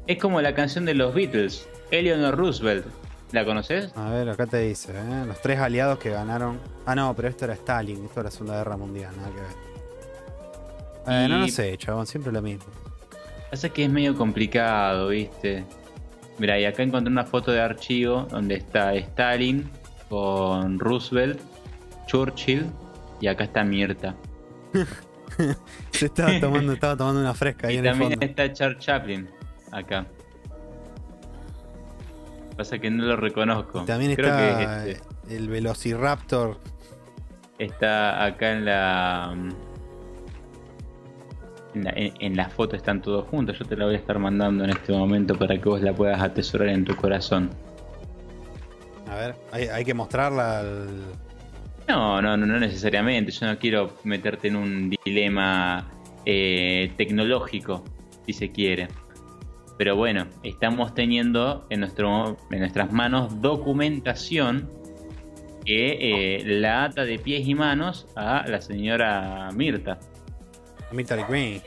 Es como la canción de los Beatles, Eleanor Roosevelt. ¿La conoces? A ver, acá te dice, ¿eh? los tres aliados que ganaron. Ah, no, pero esto era Stalin, esto era la Segunda Guerra Mundial, nada que ver. Bueno, no Y- sé, chabón, siempre lo mismo. Pasa que es medio complicado, ¿viste? Mira, y acá encontré una foto de archivo donde está Stalin con Roosevelt, Churchill y acá está Mirta. Se estaba tomando, estaba tomando una fresca ahí y en el también fondo. está Charles Chaplin acá. Pasa que no lo reconozco. Y también Creo está que es este. el Velociraptor. Está acá en la, en la. en- la foto están todos juntos. Yo te la voy a estar mandando en este momento para que vos la puedas atesorar en tu corazón. A ver, hay, hay que mostrarla al. No, no, no, no necesariamente. Yo no quiero meterte en un dilema eh, tecnológico, si se quiere. Pero bueno, estamos teniendo en, nuestro, en nuestras manos documentación que eh, la ata de pies y manos a la señora Mirta. Military Green.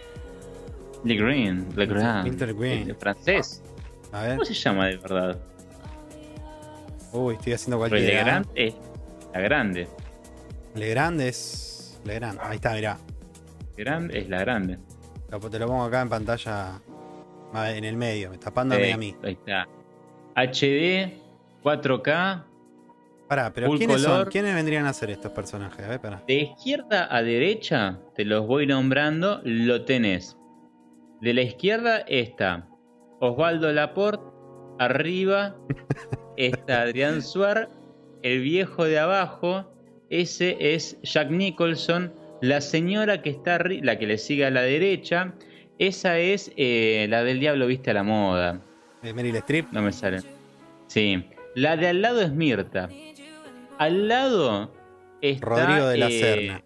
Le Green, Le Grand, Green. el francés. A ver. ¿Cómo se llama de verdad? Uy, estoy haciendo cualquier. Legrand es la grande. Legrand es. Legrand. Ahí está, mirá. Grande es la grande. Te lo pongo acá en pantalla. En el medio, tapándome Eh, a mí. Ahí está. HD, 4K, Pará, pero ¿quiénes son? ¿Quiénes vendrían a ser estos personajes? A ver, pará. De izquierda a derecha, te los voy nombrando, lo tenés. De la izquierda está Osvaldo Laporte, arriba está Adrián Suar, el viejo de abajo, ese es Jack Nicholson, la señora que está arri- la que le sigue a la derecha, esa es eh, la del diablo viste a la moda. Eh, Meryl Streep. No me sale. Sí. La de al lado es Mirta. Al lado está, Rodrigo de la eh, Serna.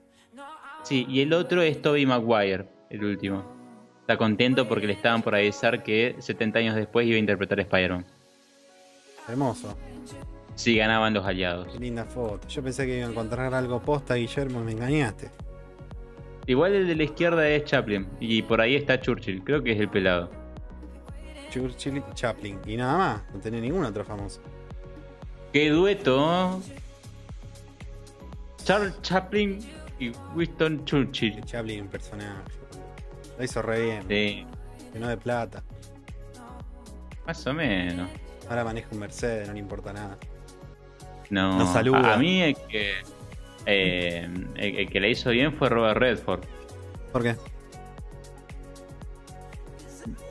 Sí, y el otro es Toby Maguire, el último. Está contento porque le estaban por avisar que 70 años después iba a interpretar a Spider-Man. Hermoso. Si ganaban los aliados. Qué linda foto. Yo pensé que iba a encontrar algo posta, Guillermo, me engañaste. Igual el de la izquierda es Chaplin. Y por ahí está Churchill. Creo que es el pelado. Churchill y Chaplin. Y nada más, no tenía ningún otro famoso. ¡Qué dueto! Charles Chaplin y Winston Churchill. Chaplin, personaje. Lo hizo re bien. Sí, Llenó de plata. más o menos. Ahora maneja un Mercedes, no le importa nada. No, Nos saluda. A, mí el que, eh, el, el que le hizo bien fue Robert Redford. ¿Por qué?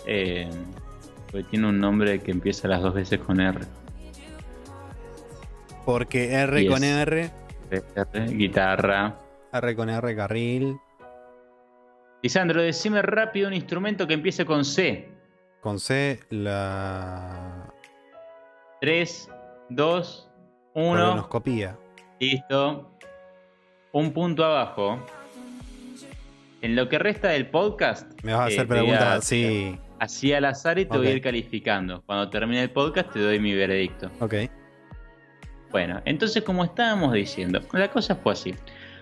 Eh, porque tiene un nombre que empieza las dos veces con R. Porque R con es- R, R, guitarra. R con R, carril. Lisandro, decime rápido un instrumento que empiece con C. Con C, la 3, 2, 1. colonoscopía. Listo. Un punto abajo. En lo que resta del podcast. Me vas a eh, hacer voy a- preguntas así. Así al azar y te voy a ir calificando. Cuando termine el podcast te doy mi veredicto. Ok. Bueno, entonces como estábamos diciendo, la cosa fue así.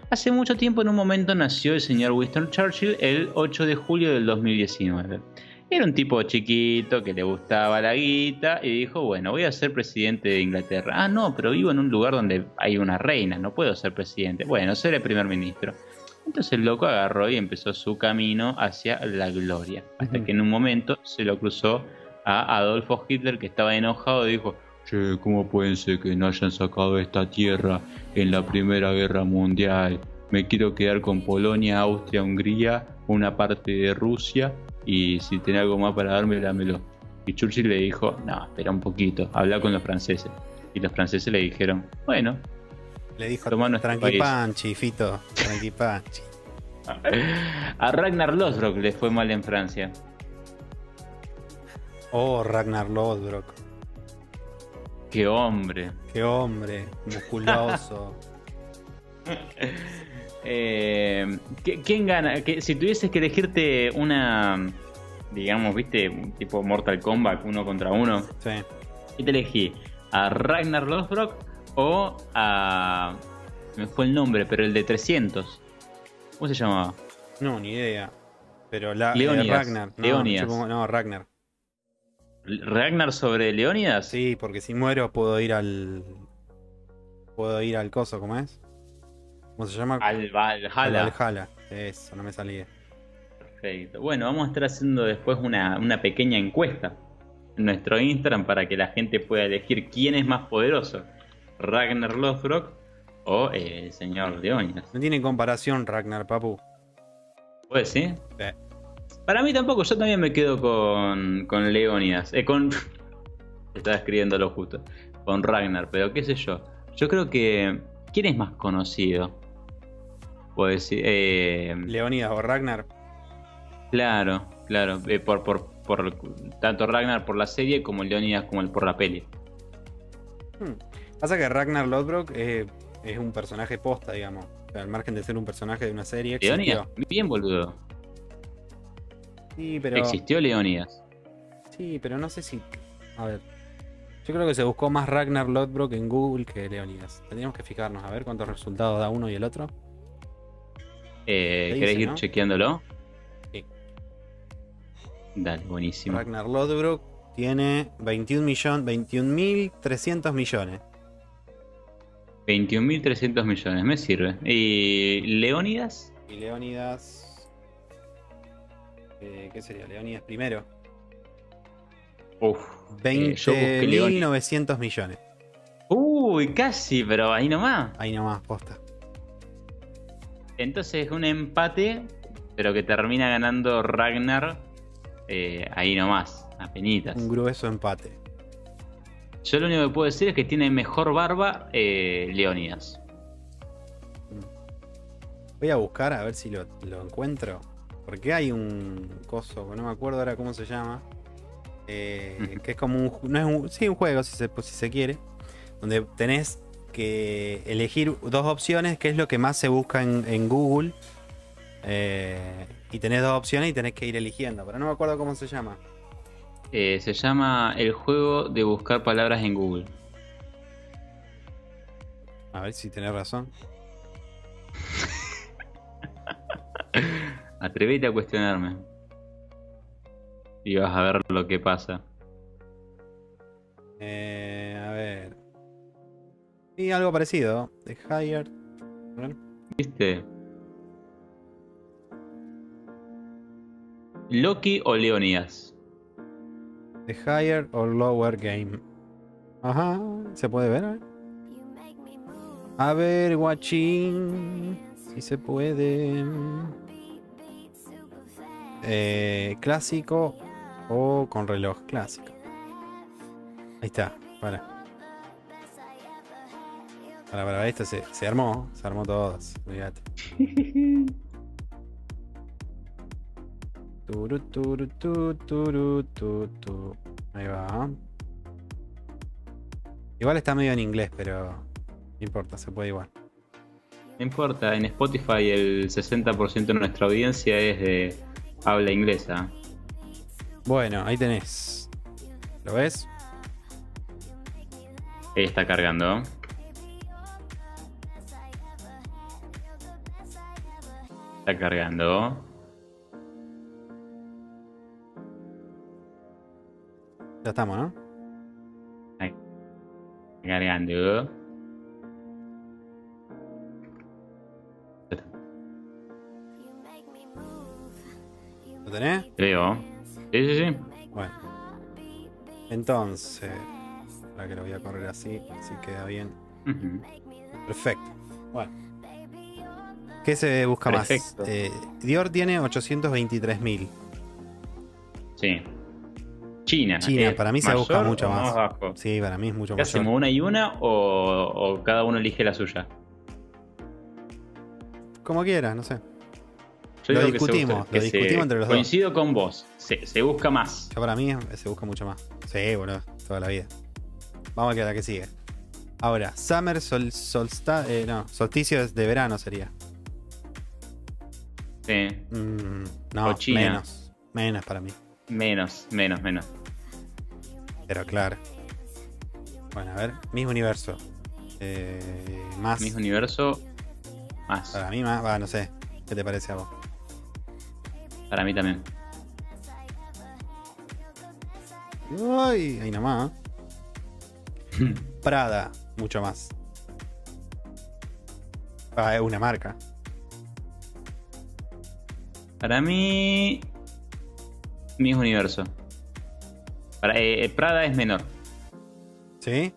Hace mucho tiempo en un momento nació el señor Winston Churchill el 8 de julio del 2019. Era un tipo chiquito que le gustaba la guita y dijo, bueno, voy a ser presidente de Inglaterra. Ah, no, pero vivo en un lugar donde hay una reina, no puedo ser presidente. Bueno, seré primer ministro. Entonces el loco agarró y empezó su camino hacia la gloria. Hasta que en un momento se lo cruzó a Adolfo Hitler que estaba enojado y dijo, Che, ¿cómo pueden ser que no hayan sacado esta tierra en la Primera Guerra Mundial? Me quiero quedar con Polonia, Austria, Hungría, una parte de Rusia y si tiene algo más para darme, dámelo. Y Churchill le dijo, no, espera un poquito, habla con los franceses. Y los franceses le dijeron, bueno, Le dijo tranqui país". panchi, Fito. Tranqui panchi. a Ragnar Lothbrok le fue mal en Francia. Oh, Ragnar Lodbrok. Qué hombre. Qué hombre, musculoso. Eh, ¿qui- ¿Quién gana? Que, si tuvieses que elegirte una, digamos, viste, tipo Mortal Kombat, uno contra uno, sí. ¿qué te elegí? ¿A Ragnar Lothbrok o a... Me fue el nombre, pero el de 300. ¿Cómo se llamaba? No, ni idea. Pero la, eh, Leónidas. Ragnar. No, supongo- no, Ragnar. ¿Ragnar sobre Leónidas? Sí, porque si muero puedo ir al. Puedo ir al coso, ¿cómo es? ¿Cómo se llama? Al Al Valhalla. Valhalla. Eso, no me salía. Perfecto. Bueno, vamos a estar haciendo después una, una pequeña encuesta en nuestro Instagram para que la gente pueda elegir quién es más poderoso, Ragnar Lothbrok o eh, el señor Leónidas. No tiene comparación Ragnar, papu. ¿Puede sí? Sí. Para mí tampoco, yo también me quedo con, con Leónidas. Eh, con. Estaba escribiendo lo justo. Con Ragnar, pero qué sé yo. Yo creo que. ¿Quién es más conocido? Puedo decir. Eh, Leónidas o Ragnar. Claro, claro. eh, por, por, por tanto Ragnar por la serie como Leonidas como el por la peli. Hmm. Pasa que Ragnar Lodbrok eh, es un personaje posta, digamos. Al margen de ser un personaje de una serie. Leonidas, bien boludo. Sí, pero. Existió Leonidas. Sí, pero no sé si. A ver. Yo creo que se buscó más Ragnar Lodbrok en Google que Leonidas. Tendríamos que fijarnos a ver cuántos resultados da uno y el otro. Eh, ¿Querés dice, ir ¿no? chequeándolo? Sí. Dale, buenísimo. Ragnar Lodbrok tiene 21 millones, 21.300 millones. 21.300 millones, me sirve. ¿Y Leónidas? Y Leonidas. Eh, ¿Qué sería? Leonidas primero. Uf. eh, yo busqué Leónidas. 20.900 millones. Uy, casi, pero ahí nomás. Ahí nomás, posta. Entonces un empate, pero que termina ganando Ragnar eh, ahí nomás, a penitas. Un grueso empate. Yo lo único que puedo decir es que tiene mejor barba eh, Leónidas. Voy a buscar a ver si lo, lo encuentro. Porque hay un coso, no me acuerdo ahora cómo se llama. eh, que es como un. No es un sí, un juego, si se, pues, si se quiere. Donde tenés que elegir dos opciones, que es lo que más se busca en, en Google. Eh, y tenés dos opciones y tenés que ir eligiendo, pero no me acuerdo cómo se llama. Eh, se llama el juego de buscar palabras en Google. A ver si tenés razón. Atrevete a cuestionarme. Y vas a ver lo que pasa. Eh, a ver. Y algo parecido. The ver. ¿Viste? ¿Loki o Leonidas? The Higher or Lower Game. Ajá, se puede ver. A ver, a ver guachín. Si se puede. Eh, clásico o con reloj clásico. Ahí está, para. Para, para, esto se, se armó, se armó todos, olvídate. Turu, turu, tu, turu, tu, tu. Ahí va. Igual está medio en inglés, pero no importa, se puede igual. No importa, en Spotify el 60% de nuestra audiencia es de habla inglesa. Bueno, ahí tenés. ¿Lo ves? Está cargando. Está cargando. Ya estamos, ¿no? Cargando. ¿Lo tenés? Creo. Sí, sí, sí. Bueno. Entonces. Ahora que lo voy a correr así, así queda bien. Perfecto. Bueno. ¿Qué se busca Perfecto. más? Eh, Dior tiene 823.000. Sí. China. China, ¿es para mí se busca mucho más. bajo? Sí, para mí es mucho ¿Qué mayor. hacemos? ¿Una y una o, o cada uno elige la suya? Como quieras, no sé. Yo Lo se discutimos, lo se- discutimos entre los dos. Coincido con vos. Se, se busca más. Ya para mí se busca mucho más. Sí, boludo, toda la vida. Vamos a la que sigue. Ahora, Summer sol, solsta- eh, no, solsticio de verano sería. Sí. Mm, no, China. menos. Menos para mí. Menos, menos, menos. Pero claro. Bueno, a ver, mismo universo. Eh, más. Mismo universo, más. Para mí más, va, no sé. ¿Qué te parece a vos? Para mí también. Uy, ahí nomás. ¿eh? Prada, mucho más. Ah, es una marca. Para mí. Mismo universo. Para, eh, Prada es menor. ¿Sí?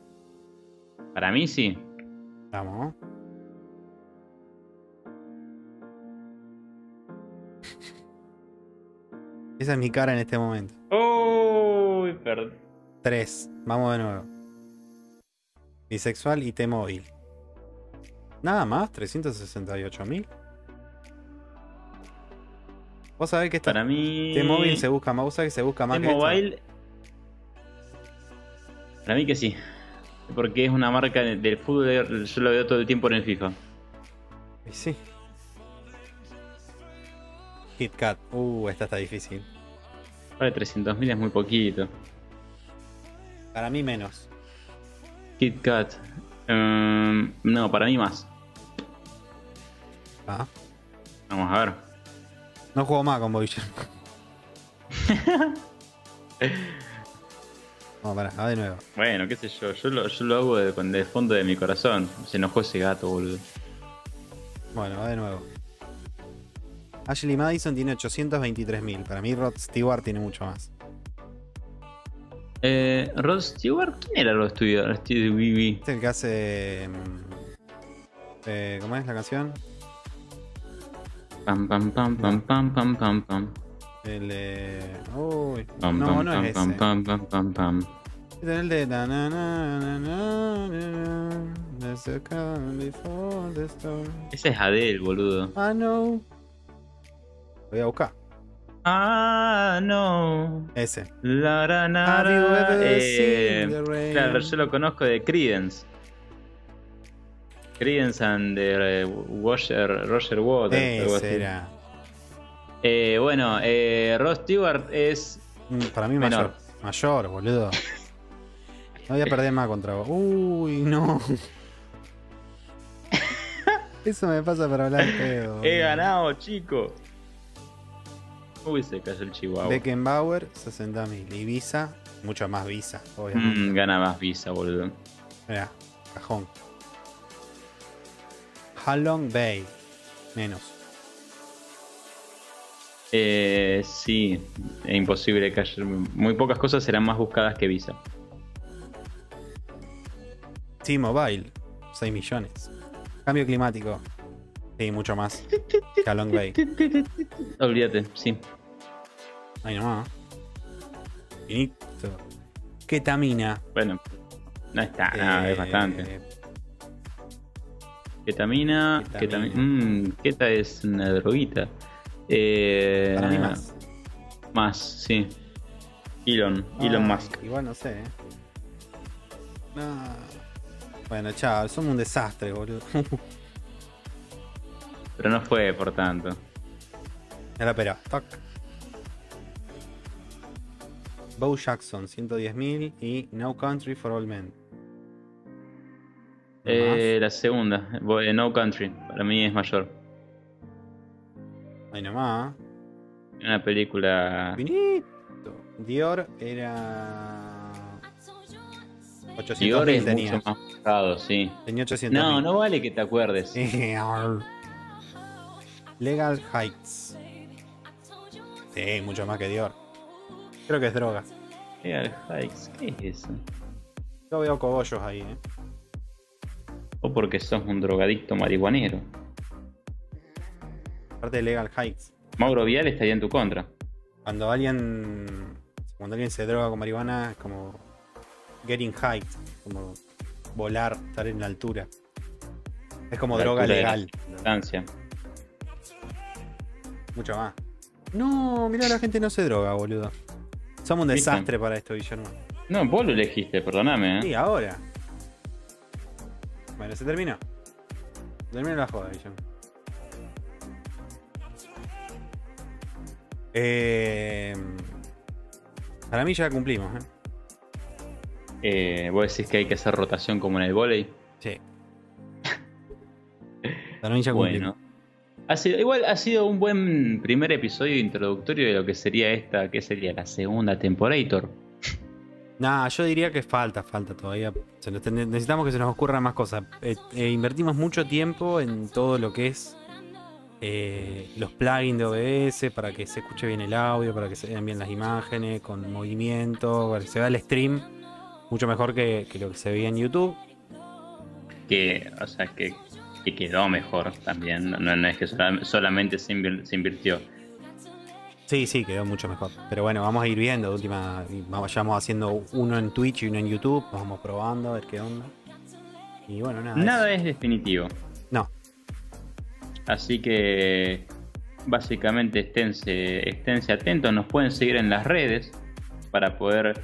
Para mí sí. Vamos. Esa es mi cara en este momento. Uy, perdón. 3. Vamos de nuevo. Bisexual y T-Móvil. Nada más, 368 mil. Vos sabés que esta Para mí. T-Móvil se busca más. Vos sabés que se busca más? T-Mobile. Para mí que sí. Porque es una marca de- del fútbol. Yo lo veo todo el tiempo en el FIFA. Y sí. Kit Kat. Uh, esta está difícil. Vale, 300.000 es muy poquito. Para mí menos. Kit Kat. Ehm, no, para mí más. Ah. Vamos a ver. No juego más con Boycher. Vamos, pará, va de nuevo. Bueno, qué sé yo. Yo lo, yo lo hago de- el fondo de mi corazón. Se enojó ese gato, boludo. Bueno, va de nuevo. Ashley Madison tiene 823.000. Para mí Rod Stewart tiene mucho más. Eh, Rod Stewart. ¿Quién era Rod Stewart? Este es el que hace. mm, eh, ¿Cómo es la canción? Pam, pam, pam, pam, pam, pam, pam, pam. El de. Uy, Pam, no, pam, no pam, es pam, ese. pam, pam, pam, pam. Este el de. na, na, na, na, na, na, na, there's a calm before the storm. Ese es Adele, boludo. I know. Lo voy a buscar. Ah, no. Ese. La, ra, na, Have you ra. ever Eh, seen the rain? claro, yo lo conozco de Credence. Credence and the eh, Roger, Roger Waters. Ese era. Eh, bueno, eh, Ross Stewart es. Mm, Para mí Menor. mayor. Mayor, boludo. No voy a perder más contra vos. Uy, no. Eso me pasa para hablar pedo. He ganado, chico. Uy, se cayó el chihuahua. Beckenbauer, 60.000. Y Visa, mucho más Visa, obviamente. Mm, gana más visa, boludo. Mirá, cajón. Halong Bay, menos. Eh, sí, es imposible que haya. Muy pocas cosas serán más buscadas que visa. T-Mobile, 6 millones. Cambio climático, sí, mucho más. que Halong Bay. Olvídate, sí. Ahí nomás. Finito. Ketamina. Bueno, no está, nada, eh, es bastante. Ketamina. ketamina. Ketamina. Mmm, keta es una droguita. Eh, Para mí más. Más, sí. Elon, Elon Musk. Igual no sé. No. Bueno, chao, somos un desastre, boludo. Pero no fue por tanto. Era pero, toc. Bo Jackson, 110.000 y No Country for All Men. Eh, la segunda, voy- No Country, para mí es mayor. Ahí nomás. Una película. Finito. Dior era. 800 Dior es tenía. mucho más buscado, sí. Tenía 800 No, no vale que te acuerdes. Legal Heights. Sí, mucho más que Dior. Creo que es droga. Real Hikes, ¿qué es eso? Yo veo cogollos ahí, eh. O porque sos un drogadicto marihuanero. Aparte de Legal Heights. Mauro Vial estaría en tu contra. Cuando alguien. Cuando alguien se droga con marihuana es como. Getting height. Como volar, estar en la altura. Es como La droga legal. la Distancia. Mucho más. No, mirá, la gente no se droga, boludo. Somos un ¿Viste? desastre para esto, Guillermo. No, vos lo elegiste, perdóname. ¿eh? Sí, ahora. Bueno, se terminó. Se terminó la joda, Guillermo. Eh, para mí ya cumplimos, ¿eh? Eh, vos decís que hay que hacer rotación como en el volei. Sí. Para mí ya cumplimos. Bueno. Ha sido, igual ha sido un buen primer episodio introductorio de lo que sería esta, que sería la segunda temporator. Nah, yo diría que falta, falta todavía. Necesitamos que se nos ocurran más cosas. Eh, eh, invertimos mucho tiempo en todo lo que es eh, los plugins de OBS para que se escuche bien el audio, para que se vean bien las imágenes, con movimiento, para que se vea el stream mucho mejor que, que lo que se veía en YouTube. Que, o sea, que, que quedó mejor también. No, no es que sola- solamente se, invir- se invirtió. Sí, sí, quedó mucho mejor. Pero bueno, vamos a ir viendo. De última, vayamos haciendo uno en Twitch y uno en YouTube. Vamos probando a ver qué onda. Y bueno, nada. Nada es definitivo. No. Así que básicamente esténse, esténse atentos, nos pueden seguir en las redes para poder...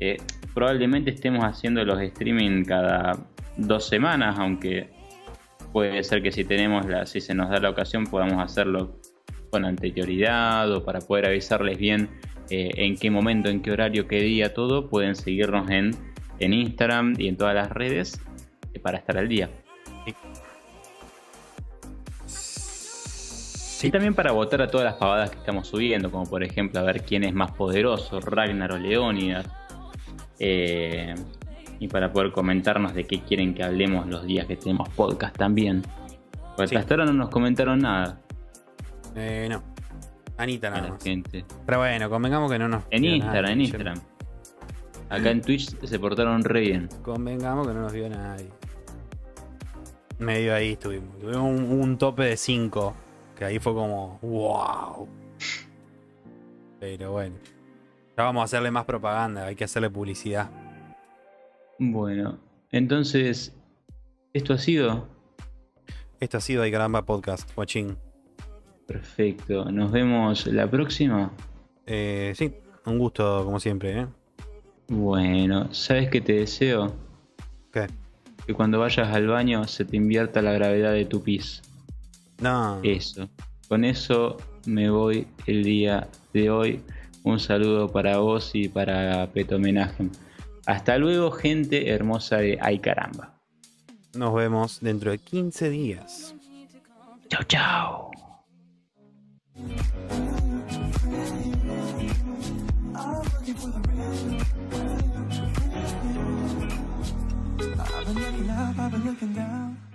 eh, probablemente estemos haciendo los streaming cada dos semanas, aunque puede ser que si tenemos la, si se nos da la ocasión podamos hacerlo con anterioridad o para poder avisarles bien eh, en qué momento, en qué horario, qué día, todo, pueden seguirnos en, en Instagram y en todas las redes eh, para estar al día. Y también para votar a todas las pavadas que estamos subiendo, como por ejemplo a ver quién es más poderoso, Ragnar o Leónidas. Eh, y para poder comentarnos de qué quieren que hablemos los días que tenemos podcast también. Porque Sí. hasta ahora no nos comentaron nada Eh, no. Anita a nada más. gente. Pero bueno, convengamos que no nos. En Instagram, en. Instagram. Acá en Twitch se portaron re bien. Convengamos que no nos vio nadie. Medio ahí estuvimos. Tuvimos un, un tope de 5. Que ahí fue como. ¡Wow! Pero bueno. Ya vamos a hacerle más propaganda. Hay que hacerle publicidad. Bueno, entonces, esto ha sido Esto ha sido Ay Caramba Podcast, guachín. perfecto. Nos vemos la próxima. Eh, sí, un gusto como siempre, ¿eh? Bueno, ¿sabes qué te deseo? ¿Qué? que cuando vayas al baño se te invierta la gravedad de tu pis. No. Eso. Con eso me voy el día de hoy. Un saludo para vos y para Peto Homenaje. Hasta luego, gente hermosa de Ay Caramba. Nos vemos dentro de 15 días. Chao, chao. I've been looking up, I've been looking down.